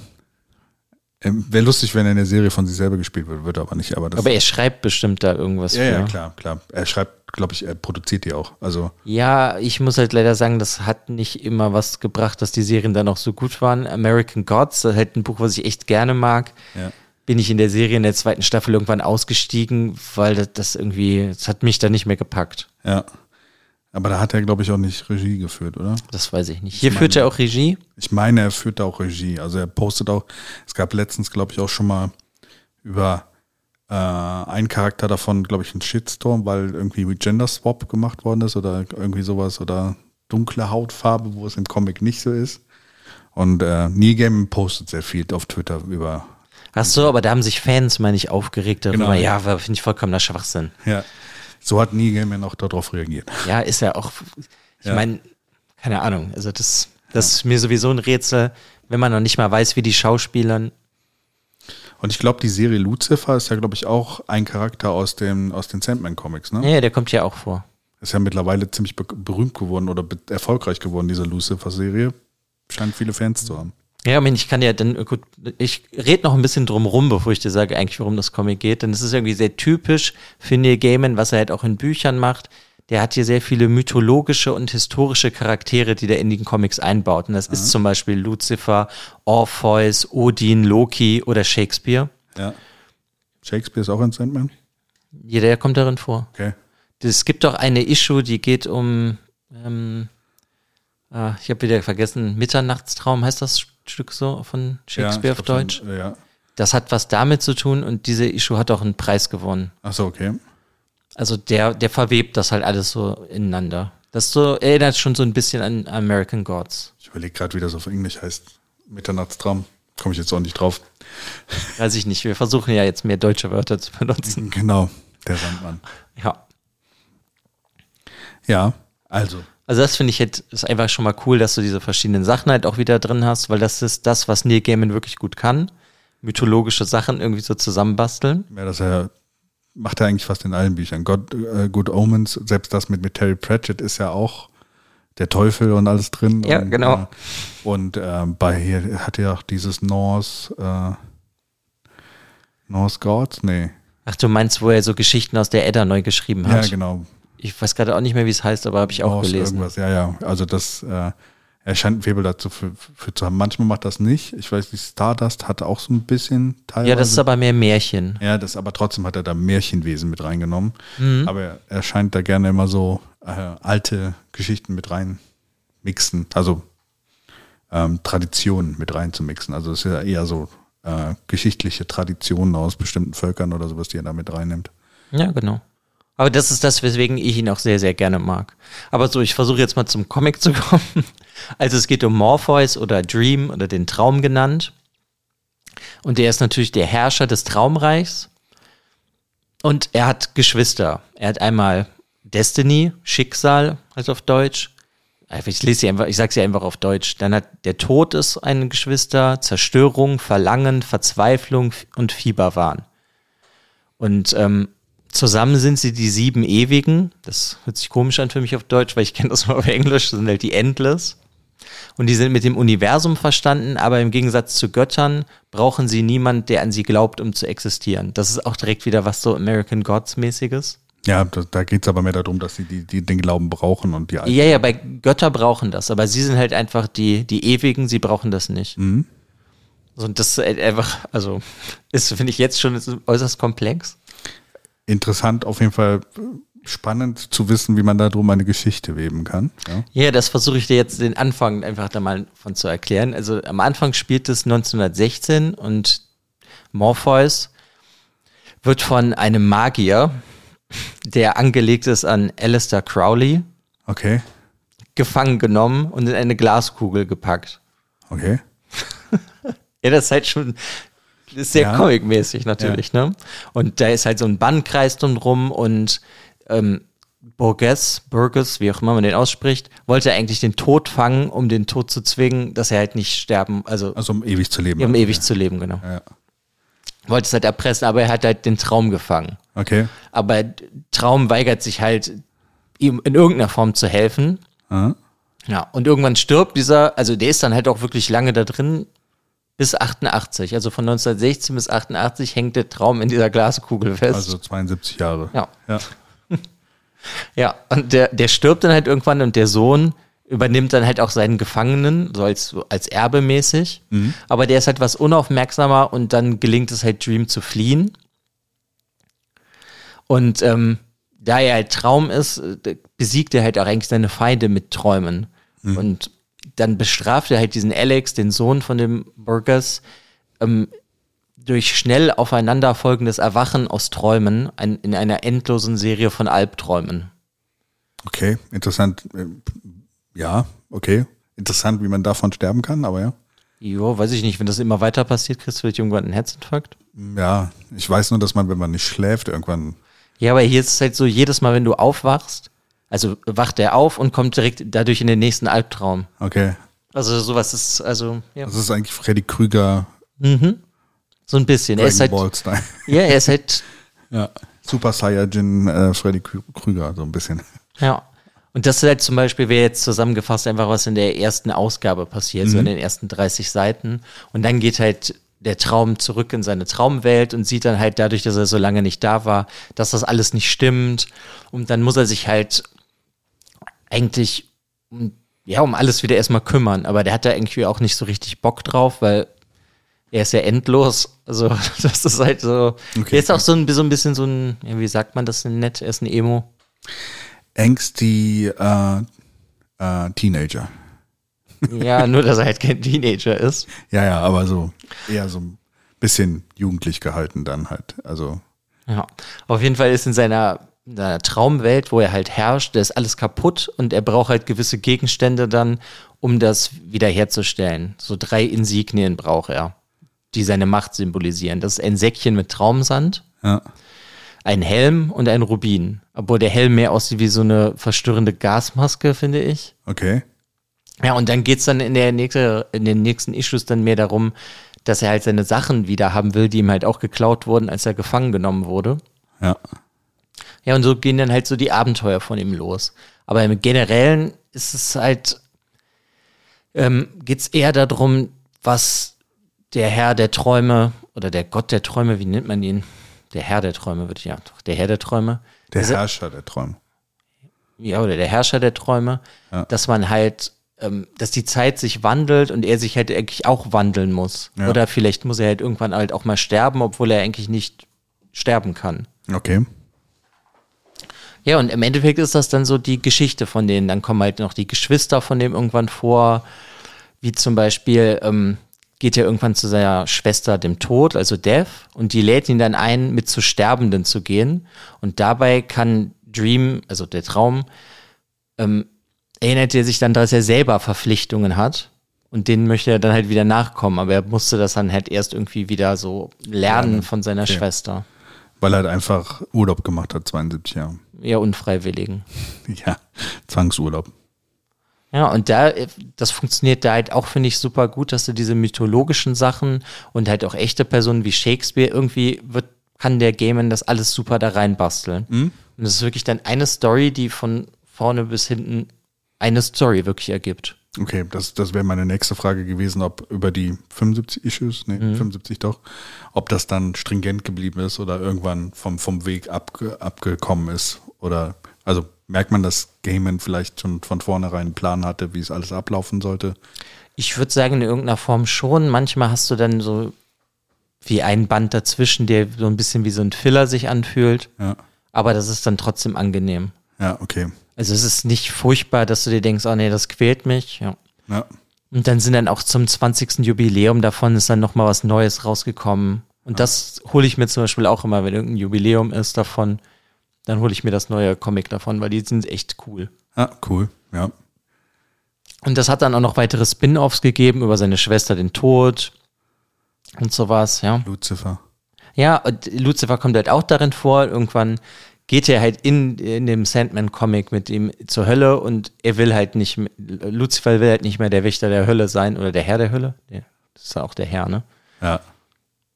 Speaker 2: wäre lustig, wenn er in der Serie von sich selber gespielt wird, wird aber nicht. Aber, das,
Speaker 3: Aber er schreibt bestimmt da irgendwas
Speaker 2: ja,
Speaker 3: für.
Speaker 2: ja, klar, klar. Er schreibt, glaube ich, er produziert die auch. Also,
Speaker 3: Ja, ich muss halt leider sagen, das hat nicht immer was gebracht, dass die Serien dann auch so gut waren. American Gods, halt ein Buch, was ich echt gerne mag.
Speaker 2: ja.
Speaker 3: Bin ich in der Serie in der zweiten Staffel irgendwann ausgestiegen, weil das, das irgendwie, das hat mich dann nicht mehr gepackt.
Speaker 2: Ja. Aber da hat er, glaube ich, auch nicht Regie geführt, oder?
Speaker 3: Das weiß ich nicht. Hier führt er auch Regie.
Speaker 2: Ich meine, er führt da auch Regie. Also er postet auch, es gab letztens, glaube ich, auch schon mal über äh, einen Charakter davon, glaube ich, einen Shitstorm, weil irgendwie Gender Swap gemacht worden ist oder irgendwie sowas oder dunkle Hautfarbe, wo es im Comic nicht so ist. Und äh, Neil Gaiman postet sehr viel auf Twitter über.
Speaker 3: Ach so, aber da haben sich Fans, meine ich, aufgeregt darüber.
Speaker 2: Genau.
Speaker 3: Ja, finde ich vollkommener Schwachsinn.
Speaker 2: Ja. So hat Neil Gaiman auch darauf reagiert.
Speaker 3: Ja, ist ja auch, ich
Speaker 2: Ja.
Speaker 3: meine, keine Ahnung, also das, das ist mir sowieso ein Rätsel, wenn man noch nicht mal weiß, wie die Schauspielern.
Speaker 2: Und ich glaube, die Serie Lucifer ist ja, glaube ich, auch ein Charakter aus, dem, aus den Sandman-Comics, ne?
Speaker 3: Ja, der kommt ja auch vor.
Speaker 2: Ist ja mittlerweile ziemlich be berühmt geworden oder erfolgreich geworden, diese Lucifer-Serie. Scheint viele Fans zu haben.
Speaker 3: Ja, ich meine, ich kann ja dann, gut, ich rede noch ein bisschen drum rum, bevor ich dir sage, eigentlich, worum das Comic geht. Denn es ist irgendwie sehr typisch für Neil Gaiman, was er halt auch in Büchern macht. Der hat hier sehr viele mythologische und historische Charaktere, die der in den Comics einbaut. Und das ist zum Beispiel Lucifer, Orpheus, Odin, Loki oder Shakespeare.
Speaker 2: Ja. Shakespeare ist auch ein Sandman?
Speaker 3: Jeder kommt darin vor.
Speaker 2: Okay.
Speaker 3: Es gibt doch eine Issue, die geht um, ähm, ah, ich habe wieder vergessen, Mitternachtstraum heißt das Stück so von Shakespeare
Speaker 2: ja,
Speaker 3: auf Deutsch.
Speaker 2: schon, Ja.
Speaker 3: Das hat was damit zu tun und diese Issue hat auch einen Preis gewonnen.
Speaker 2: Achso, okay.
Speaker 3: Also der, der verwebt das halt alles so ineinander. Das so erinnert schon so ein bisschen an American Gods.
Speaker 2: Ich überlege gerade, wie das auf Englisch heißt. Mitternachtstraum. Komme ich jetzt auch nicht drauf.
Speaker 3: Weiß ich nicht. Wir versuchen ja jetzt mehr deutsche Wörter zu benutzen.
Speaker 2: Genau, der Sandmann.
Speaker 3: Ja.
Speaker 2: Ja, also.
Speaker 3: Also das finde ich halt, ist einfach schon mal cool, dass du diese verschiedenen Sachen halt auch wieder drin hast, weil das ist das, was Neil Gaiman wirklich gut kann. Mythologische Sachen irgendwie so zusammenbasteln.
Speaker 2: Ja, das er macht er eigentlich fast in allen Büchern. God, äh, Good Omens, selbst das mit, mit Terry Pratchett ist ja auch der Teufel und alles drin.
Speaker 3: Ja,
Speaker 2: und,
Speaker 3: genau.
Speaker 2: Äh, und äh, bei hier hat er auch dieses Norse, äh, Norse Gods? Nee.
Speaker 3: Ach, du meinst, wo er so Geschichten aus der Edda neu geschrieben hat?
Speaker 2: Ja, genau.
Speaker 3: Ich weiß gerade auch nicht mehr, wie es heißt, aber habe ich auch
Speaker 2: Norse
Speaker 3: gelesen.
Speaker 2: Irgendwas. Ja, ja. Also das, äh, er scheint einen Faible dazu für, für zu haben. Manchmal macht das nicht. Ich weiß nicht, Stardust hatte auch so ein bisschen teilweise.
Speaker 3: Ja, das ist aber mehr Märchen.
Speaker 2: Ja, das aber trotzdem hat er da Märchenwesen mit reingenommen.
Speaker 3: Mhm.
Speaker 2: Aber er, er scheint da gerne immer so äh, alte Geschichten mit rein mixen, also ähm, Traditionen mit rein zu mixen. Also es ist ja eher so äh, geschichtliche Traditionen aus bestimmten Völkern oder sowas, die er da mit reinnimmt.
Speaker 3: Ja, genau. Aber das ist das, weswegen ich ihn auch sehr, sehr gerne mag. Aber so, ich versuche jetzt mal zum Comic zu kommen. Also es geht um Morpheus oder Dream oder den Traum genannt. Und der ist natürlich der Herrscher des Traumreichs. Und er hat Geschwister. Er hat einmal Destiny, Schicksal, also auf Deutsch. Ich lese sie einfach, ich sage sie einfach auf Deutsch. Dann hat der Tod ist ein Geschwister, Zerstörung, Verlangen, Verzweiflung und Fieberwahn. Und ähm, zusammen sind sie die sieben Ewigen. Das hört sich komisch an für mich auf Deutsch, weil ich kenne das nur auf Englisch. Das sind halt die Endless. Und die sind mit dem Universum verstanden, aber im Gegensatz zu Göttern brauchen sie niemand, der an sie glaubt, um zu existieren. Das ist auch direkt wieder was so American Gods mäßiges.
Speaker 2: Ja, da, da geht es aber mehr darum, dass sie die, die den Glauben brauchen und die alten.
Speaker 3: Ja, ja, bei Götter brauchen das, aber sie sind halt einfach die, die Ewigen, sie brauchen das nicht.
Speaker 2: Mhm.
Speaker 3: So, Und das ist halt einfach, also, ist, finde ich jetzt schon äußerst komplex.
Speaker 2: Interessant, auf jeden Fall spannend zu wissen, wie man da drum eine Geschichte weben kann. Ja.
Speaker 3: Ja, das versuche ich dir jetzt den Anfang einfach da mal von zu erklären. Also am Anfang spielt es 1916 und Morpheus wird von einem Magier, der angelegt ist an Alistair Crowley,
Speaker 2: Okay,
Speaker 3: gefangen genommen und in eine Glaskugel gepackt.
Speaker 2: okay.
Speaker 3: Ja, das ist halt schon ist sehr
Speaker 2: Ja.
Speaker 3: comic-mäßig natürlich, ne? Und da ist halt so ein Bannkreis drumrum und ähm, Burgess, Burgess, wie auch immer man den ausspricht, wollte eigentlich den Tod fangen, um den Tod zu zwingen, dass er halt nicht sterben, also
Speaker 2: Also um ewig zu leben.
Speaker 3: um ewig zu leben, genau.
Speaker 2: Ja.
Speaker 3: Wollte es halt erpressen, aber er hat halt den Traum gefangen.
Speaker 2: Okay.
Speaker 3: Aber Traum weigert sich halt, ihm in irgendeiner Form zu helfen.
Speaker 2: Ah.
Speaker 3: Ja, und irgendwann stirbt dieser, also der ist dann halt auch wirklich lange da drin, bis 88. Also von 1916 bis 88 hängt der Traum in dieser Glaskugel fest.
Speaker 2: Also 72 Jahre.
Speaker 3: Ja.
Speaker 2: ja.
Speaker 3: Ja, und der, der stirbt dann halt irgendwann und der Sohn übernimmt dann halt auch seinen Gefangenen, so als, als Erbe mäßig. Aber der ist halt was unaufmerksamer und dann gelingt es halt Dream zu fliehen. Und ähm, da er halt Traum ist, äh, besiegt er halt auch eigentlich seine Feinde mit Träumen. Und dann bestraft er halt diesen Alex, den Sohn von dem Burgers, ähm, durch schnell aufeinanderfolgendes Erwachen aus Träumen ein, in einer endlosen Serie von Albträumen.
Speaker 2: Okay, interessant. Äh, Ja, okay. Interessant, wie man davon sterben kann, aber ja.
Speaker 3: Jo, weiß ich nicht, wenn das immer weiter passiert, kriegst du vielleicht irgendwann einen Herzinfarkt?
Speaker 2: Ja, ich weiß nur, dass man, wenn man nicht schläft, irgendwann.
Speaker 3: Ja, aber hier ist es halt so, jedes Mal, wenn du aufwachst, also wacht er auf und kommt direkt dadurch in den nächsten Albtraum.
Speaker 2: Okay.
Speaker 3: Also sowas ist, also, ja.
Speaker 2: Das ist eigentlich Freddy Krüger,
Speaker 3: So ein bisschen. Er ist halt,
Speaker 2: Ball Style.
Speaker 3: ja, er ist halt,
Speaker 2: Ja. Super Saiyajin äh, Freddy Krü- Krüger, so ein bisschen.
Speaker 3: ja. Und das ist halt zum Beispiel, wäre jetzt zusammengefasst einfach, was in der ersten Ausgabe passiert, so in den ersten 30 Seiten. Und dann geht halt der Traum zurück in seine Traumwelt und sieht dann halt dadurch, dass er so lange nicht da war, dass das alles nicht stimmt. Und dann muss er sich halt eigentlich um, ja, um alles wieder erstmal kümmern. Aber der hat da irgendwie auch nicht so richtig Bock drauf, weil er ist ja endlos. Also, das ist halt so.
Speaker 2: Okay.
Speaker 3: er ist auch so ein, so ein bisschen so ein, wie sagt man das denn nett? Er ist ein Emo.
Speaker 2: Angsty äh, äh, Teenager.
Speaker 3: Ja, nur, dass er halt kein Teenager ist.
Speaker 2: Ja, ja, aber so eher so ein bisschen jugendlich gehalten dann halt. Also,
Speaker 3: Ja. Auf jeden Fall ist in seiner, in seiner Traumwelt, wo er halt herrscht, da ist alles kaputt und er braucht halt gewisse Gegenstände dann, um das wiederherzustellen. So drei Insignien braucht er, die seine Macht symbolisieren. Das ist ein Säckchen mit Traumsand,
Speaker 2: ja.
Speaker 3: ein Helm und ein Rubin. Obwohl der Helm mehr aussieht wie so eine verstörende Gasmaske, finde ich.
Speaker 2: Okay.
Speaker 3: Ja, und dann geht's dann in, der nächste, in den nächsten Issues dann mehr darum, dass er halt seine Sachen wieder haben will, die ihm halt auch geklaut wurden, als er gefangen genommen wurde.
Speaker 2: Ja.
Speaker 3: Ja, und so gehen dann halt so die Abenteuer von ihm los. Aber im Generellen ist es halt, ähm, geht's eher darum, was der Herr der Träume oder der Gott der Träume, wie nennt man ihn? Der Herr der Träume, würde ich ja, doch, der Herr der Träume.
Speaker 2: Der
Speaker 3: Also-
Speaker 2: Herrscher der Träume.
Speaker 3: ja, oder der Herrscher der Träume,
Speaker 2: Ja.
Speaker 3: dass man halt, ähm, dass die Zeit sich wandelt und er sich halt eigentlich auch wandeln muss.
Speaker 2: Ja.
Speaker 3: Oder vielleicht muss er halt irgendwann halt auch mal sterben, obwohl er eigentlich nicht sterben kann.
Speaker 2: Okay.
Speaker 3: Ja, und im Endeffekt ist das dann so die Geschichte von denen. Dann kommen halt noch die Geschwister von dem irgendwann vor, wie zum Beispiel ähm, geht er irgendwann zu seiner Schwester dem Tod, also Death, und die lädt ihn dann ein, mit zu Sterbenden zu gehen. Und dabei kann Dream, also der Traum, ähm, erinnert er sich dann, dass er selber Verpflichtungen hat. Und denen möchte er dann halt wieder nachkommen. Aber er musste das dann halt erst irgendwie wieder so lernen von seiner
Speaker 2: Okay.
Speaker 3: Schwester.
Speaker 2: Weil er halt einfach Urlaub gemacht hat, 72 Jahre.
Speaker 3: Ja, unfreiwilligen.
Speaker 2: Ja, Zwangsurlaub.
Speaker 3: Ja, und da, äh, das funktioniert da halt auch, finde ich, super gut, dass du diese mythologischen Sachen und halt auch echte Personen wie Shakespeare irgendwie wird, kann der Gamen das alles super da reinbasteln. Und das ist wirklich dann eine Story, die von vorne bis hinten eine Story wirklich ergibt.
Speaker 2: Okay, das, das wäre meine nächste Frage gewesen, ob über die 75 Issues, nee, 75 doch, ob das dann stringent geblieben ist oder irgendwann vom, vom Weg abge, abgekommen ist. Oder, also merkt man, dass Gaiman vielleicht schon von vornherein einen Plan hatte, wie es alles ablaufen sollte?
Speaker 3: Ich würde sagen, in irgendeiner Form schon. Manchmal hast du dann so wie ein Band dazwischen, der so ein bisschen wie so ein Filler sich anfühlt.
Speaker 2: Ja,
Speaker 3: Aber das ist dann trotzdem angenehm.
Speaker 2: ja, okay.
Speaker 3: Also es ist nicht furchtbar, dass du dir denkst, oh nee, das quält mich. Ja.
Speaker 2: Ja,
Speaker 3: Und dann sind dann auch zum 20. Jubiläum davon ist dann nochmal was Neues rausgekommen. Und das hole ich mir zum Beispiel auch immer, wenn irgendein Jubiläum ist davon, dann hole ich mir das neue Comic davon, weil die sind echt cool.
Speaker 2: ja cool, ja.
Speaker 3: Und das hat dann auch noch weitere Spin-offs gegeben über seine Schwester, den Tod und sowas, ja.
Speaker 2: Lucifer.
Speaker 3: Ja, und Lucifer kommt halt auch darin vor. Irgendwann geht er halt in, in dem Sandman-Comic mit ihm zur Hölle und er will halt nicht, mehr- Lucifer will halt nicht mehr der Wächter der Hölle sein oder der Herr der Hölle. Ja, das ist auch der Herr, ne?
Speaker 2: Ja.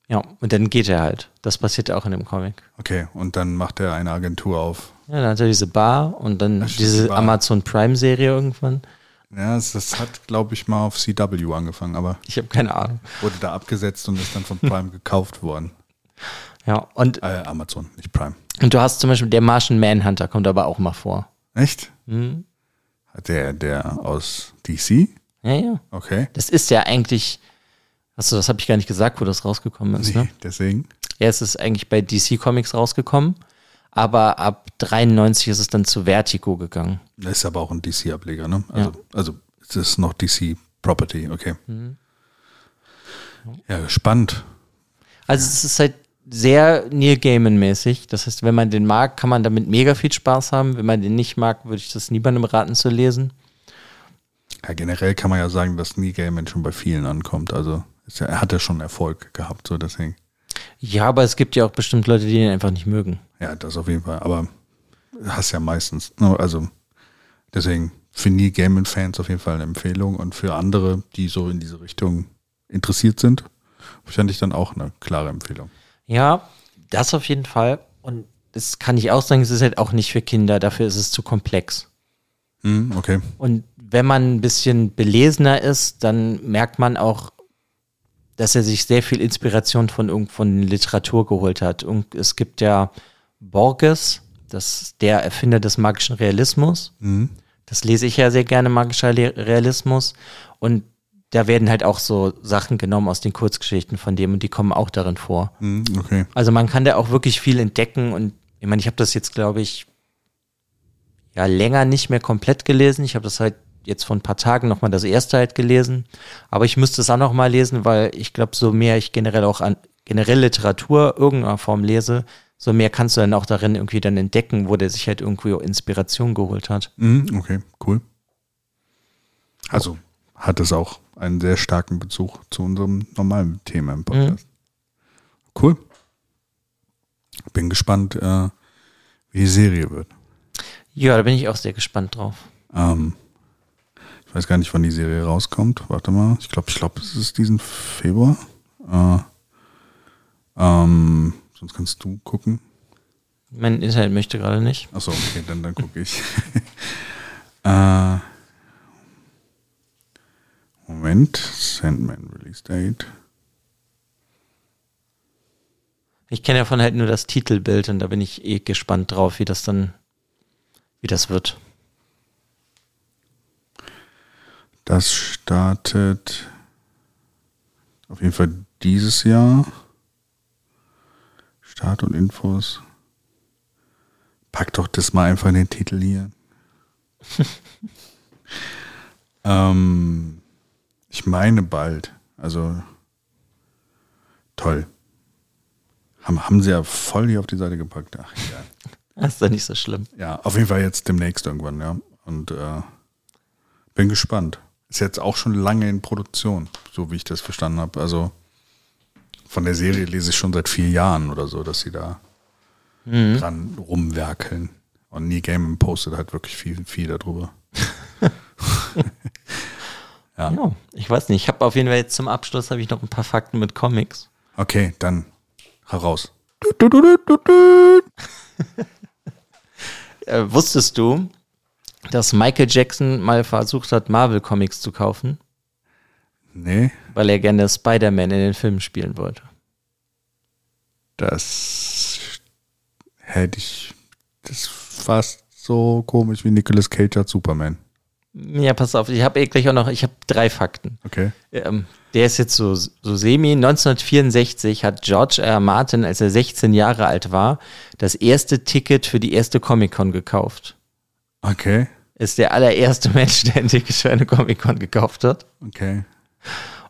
Speaker 3: Ja, und dann geht er halt. Das passiert auch in dem Comic.
Speaker 2: Okay, und dann macht er eine Agentur auf.
Speaker 3: Ja, dann hat er diese Bar und dann
Speaker 2: die
Speaker 3: diese. Amazon Prime-Serie irgendwann.
Speaker 2: Ja, das, das hat, glaube ich, mal auf CW angefangen, aber
Speaker 3: Ich habe keine Ahnung.
Speaker 2: wurde da abgesetzt und ist dann von Prime gekauft worden.
Speaker 3: Ja, und,
Speaker 2: Äh, Amazon, nicht Prime.
Speaker 3: und du hast zum Beispiel der Martian Manhunter, kommt aber auch mal vor.
Speaker 2: Echt?
Speaker 3: Mhm.
Speaker 2: Der, der aus DC?
Speaker 3: Ja, ja.
Speaker 2: Okay.
Speaker 3: Das ist ja eigentlich, achso, das habe ich gar nicht gesagt, wo das rausgekommen ist,
Speaker 2: Nee,
Speaker 3: ne?
Speaker 2: deswegen.
Speaker 3: Ja, es ist eigentlich bei DC Comics rausgekommen, aber ab 93 ist es dann zu Vertigo gegangen.
Speaker 2: Das ist aber auch ein DC-Ableger, ne? Also, also es ist noch DC-Property, okay. Ja, spannend.
Speaker 3: Also es ist halt sehr Neil Gaiman-mäßig. Das heißt, wenn man den mag, kann man damit mega viel Spaß haben. Wenn man den nicht mag, würde ich das niemandem raten zu lesen.
Speaker 2: Ja, generell kann man ja sagen, dass Neil Gaiman schon bei vielen ankommt. Also ja, er hat ja schon Erfolg gehabt, so deswegen.
Speaker 3: Ja, aber es gibt ja auch bestimmt Leute, die ihn einfach nicht mögen.
Speaker 2: Ja, das auf jeden Fall. Aber hast ja meistens. ne, Also deswegen für Neil Gaiman-Fans auf jeden Fall eine Empfehlung und für andere, die so in diese Richtung interessiert sind, wahrscheinlich dann auch eine klare Empfehlung.
Speaker 3: Ja, das auf jeden Fall. Und das kann ich auch sagen, es ist halt auch nicht für Kinder. Dafür ist es zu komplex.
Speaker 2: Hm, okay.
Speaker 3: Und wenn man ein bisschen belesener ist, dann merkt man auch, dass er sich sehr viel Inspiration von irgend von Literatur geholt hat. Und es gibt ja Borges, das der Erfinder des magischen Realismus. Das lese ich ja sehr gerne, magischer Realismus. Und da werden halt auch so Sachen genommen aus den Kurzgeschichten von dem und die kommen auch darin vor.
Speaker 2: Hm, okay.
Speaker 3: Also man kann da auch wirklich viel entdecken und ich meine, ich habe das jetzt, glaube ich, ja länger nicht mehr komplett gelesen. Ich habe das halt jetzt vor ein paar Tagen nochmal das erste halt gelesen. Aber ich müsste es auch nochmal lesen, weil ich glaube, so mehr ich generell auch an generell Literatur irgendeiner Form lese, so mehr kannst du dann auch darin irgendwie dann entdecken, wo der sich halt irgendwie auch Inspiration geholt hat.
Speaker 2: Hm, okay, cool. Also hat es auch einen sehr starken Bezug zu unserem normalen Thema im Podcast. Cool. Bin gespannt, äh, wie die Serie wird.
Speaker 3: Ja, da bin ich auch sehr gespannt drauf.
Speaker 2: Ähm, ich weiß gar nicht, wann die Serie rauskommt. Warte mal. Ich glaube, ich glaube, es ist diesen Februar. Äh, ähm, sonst kannst du gucken.
Speaker 3: Mein Internet möchte gerade nicht.
Speaker 2: Achso, okay, dann, dann gucke ich. äh, Moment. Sandman Release Date.
Speaker 3: Ich kenne davon halt nur das Titelbild und da bin ich eh gespannt drauf, wie das dann, wie das wird.
Speaker 2: Das startet auf jeden Fall dieses Jahr. Start und Infos. Pack doch das mal einfach in den Titel hier. ähm, ich meine bald. Also toll. Haben, haben sie ja voll hier auf die Seite gepackt. Ach, egal.
Speaker 3: Das ist doch nicht so schlimm.
Speaker 2: Ja, auf jeden Fall jetzt demnächst irgendwann, ja. Und äh, bin gespannt. Ist jetzt auch schon lange in Produktion, so wie ich das verstanden habe. Also von der Serie lese ich schon seit vier Jahren oder so, dass sie da dran rumwerkeln. Und Nie Game postet halt wirklich viel, viel darüber.
Speaker 3: Ja. ich weiß nicht. Ich habe auf jeden Fall jetzt zum Abschluss habe ich noch ein paar Fakten mit Comics.
Speaker 2: Okay, dann heraus.
Speaker 3: Äh, wusstest du, dass Michael Jackson mal versucht hat, Marvel Comics zu kaufen,
Speaker 2: Nee,
Speaker 3: weil er gerne Spider-Man in den Filmen spielen wollte?
Speaker 2: das hätte ich. Das ist fast so komisch wie Nicolas Cage als Superman.
Speaker 3: Ja, pass auf, ich habe eh gleich auch noch, ich habe drei Fakten.
Speaker 2: Okay.
Speaker 3: Ähm, der ist jetzt so, so semi. 1964 hat George R. R. Martin, als er 16 Jahre alt war, das erste Ticket für die erste Comic-Con gekauft.
Speaker 2: Okay.
Speaker 3: Ist der allererste Mensch, der ein Ticket für eine Comic-Con gekauft hat.
Speaker 2: Okay.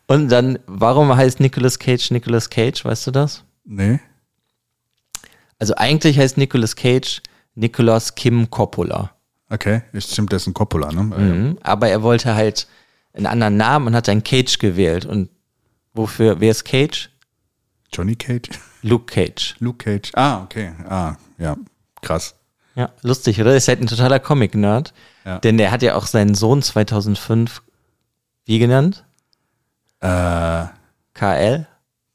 Speaker 3: Und dann, warum heißt Nicolas Cage Nicolas Cage, weißt du das?
Speaker 2: Nee.
Speaker 3: Also eigentlich heißt Nicolas Cage Nicolas Kim Coppola.
Speaker 2: Okay, ist- stimmt, das ist ein Coppola, ne?
Speaker 3: Mhm. Aber er wollte halt einen anderen Namen und hat dann Cage gewählt. Und wofür, wer ist Cage?
Speaker 2: Johnny Cage?
Speaker 3: Luke Cage.
Speaker 2: Luke Cage. Ah, okay. Ah, ja. Krass.
Speaker 3: Ja, lustig, oder? Ist halt ein totaler Comic-Nerd.
Speaker 2: Ja.
Speaker 3: Denn der hat ja auch seinen Sohn 2005, wie genannt?
Speaker 2: Äh,
Speaker 3: KL?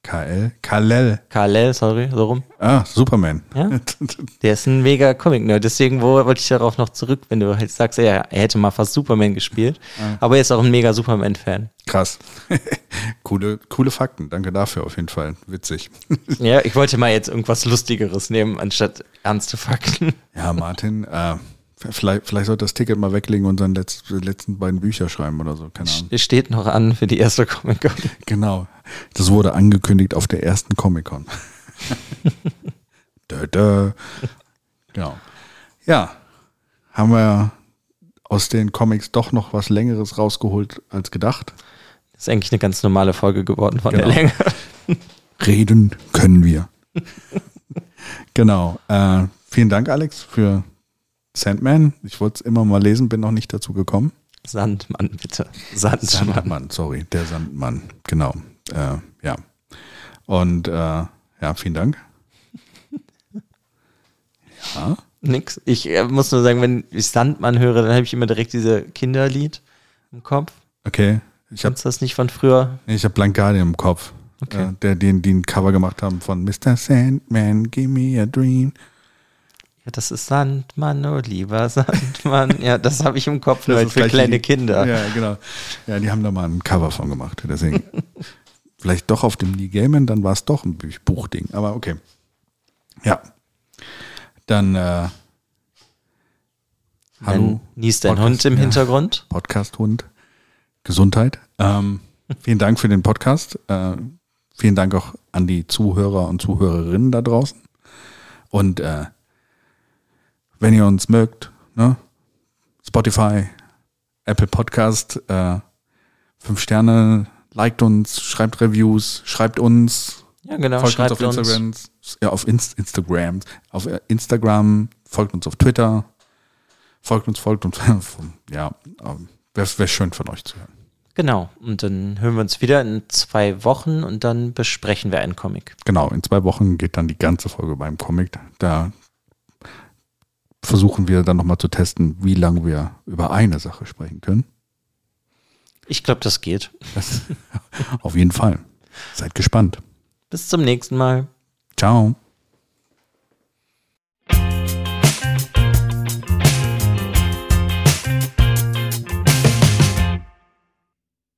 Speaker 2: KL? Kalel.
Speaker 3: KL, sorry, so rum.
Speaker 2: Ah, Superman.
Speaker 3: Ja? Der ist ein mega Comic-Nerd. Deswegen wo, wollte ich darauf noch zurück, wenn du halt sagst, ja, er hätte mal fast Superman gespielt. Aber er ist auch ein mega Superman-Fan.
Speaker 2: Krass. coole, coole Fakten. Danke dafür auf jeden Fall. Witzig.
Speaker 3: Ja, ich wollte mal jetzt irgendwas Lustigeres nehmen, anstatt ernste Fakten.
Speaker 2: Ja, Martin, äh, vielleicht, vielleicht sollte das Ticket mal weglegen und seine letz, letzten beiden Bücher schreiben oder so. Keine Ahnung.
Speaker 3: Es steht noch an für die erste Comic-Con.
Speaker 2: Genau. Das wurde angekündigt auf der ersten Comic-Con. dö, dö. Genau. Ja, haben wir aus den Comics doch noch was Längeres rausgeholt als gedacht.
Speaker 3: Das ist eigentlich eine ganz normale Folge geworden von
Speaker 2: Genau.
Speaker 3: der Länge.
Speaker 2: Reden können wir. genau. Äh, vielen Dank, Alex, für Sandman. Ich wollte es immer mal lesen, bin noch nicht dazu gekommen.
Speaker 3: Sandmann, bitte. Sandmann.
Speaker 2: Sandmann, sorry, der Sandmann, genau. Äh, ja. Und äh, ja, vielen Dank. Ja.
Speaker 3: Nix. Ich äh, muss nur sagen, wenn ich Sandmann höre, dann habe ich immer direkt diese Kinderlied im Kopf.
Speaker 2: Okay. Ich habe
Speaker 3: Kennst du das nicht von früher?
Speaker 2: ich hab Blank Guardian im Kopf.
Speaker 3: Okay.
Speaker 2: Äh, der, den, die ein Cover gemacht haben von Mr. Sandman, give me a dream.
Speaker 3: Das ist Sandmann, oh lieber Sandmann. Ja, das habe ich im Kopf, nur für kleine
Speaker 2: die-
Speaker 3: Kinder.
Speaker 2: Ja, genau. Ja, die haben da mal ein Cover von gemacht. Deswegen. Vielleicht doch auf dem Neil Gaiman, dann war es doch ein Buch- Buchding. Aber okay. Ja. Dann äh, Hallo.
Speaker 3: Niest ein
Speaker 2: Podcast,
Speaker 3: Hund im
Speaker 2: ja.
Speaker 3: Hintergrund.
Speaker 2: Podcast-Hund. Gesundheit. Ähm, vielen Dank für den Podcast. Äh, vielen Dank auch an die Zuhörer und Zuhörerinnen da draußen. Und äh, wenn ihr uns mögt, ne? Spotify, Apple Podcast, äh, fünf Sterne, liked uns, schreibt Reviews, schreibt uns,
Speaker 3: Ja, genau.
Speaker 2: folgt
Speaker 3: Schreibt
Speaker 2: uns auf
Speaker 3: uns.
Speaker 2: Instagram, ja, auf Inst Instagram, auf äh, Instagram, folgt uns auf Twitter, folgt uns, folgt uns, ja, ähm, wäre wär schön von euch zu hören.
Speaker 3: Genau. Und dann hören wir uns wieder in zwei Wochen und dann besprechen wir einen Comic.
Speaker 2: Genau, in zwei Wochen geht dann die ganze Folge beim Comic. Da versuchen wir dann nochmal zu testen, wie lange wir über eine Sache sprechen können.
Speaker 3: Ich glaube, das geht.
Speaker 2: Das, auf jeden Fall. Seid gespannt.
Speaker 3: Bis zum nächsten Mal.
Speaker 2: Ciao.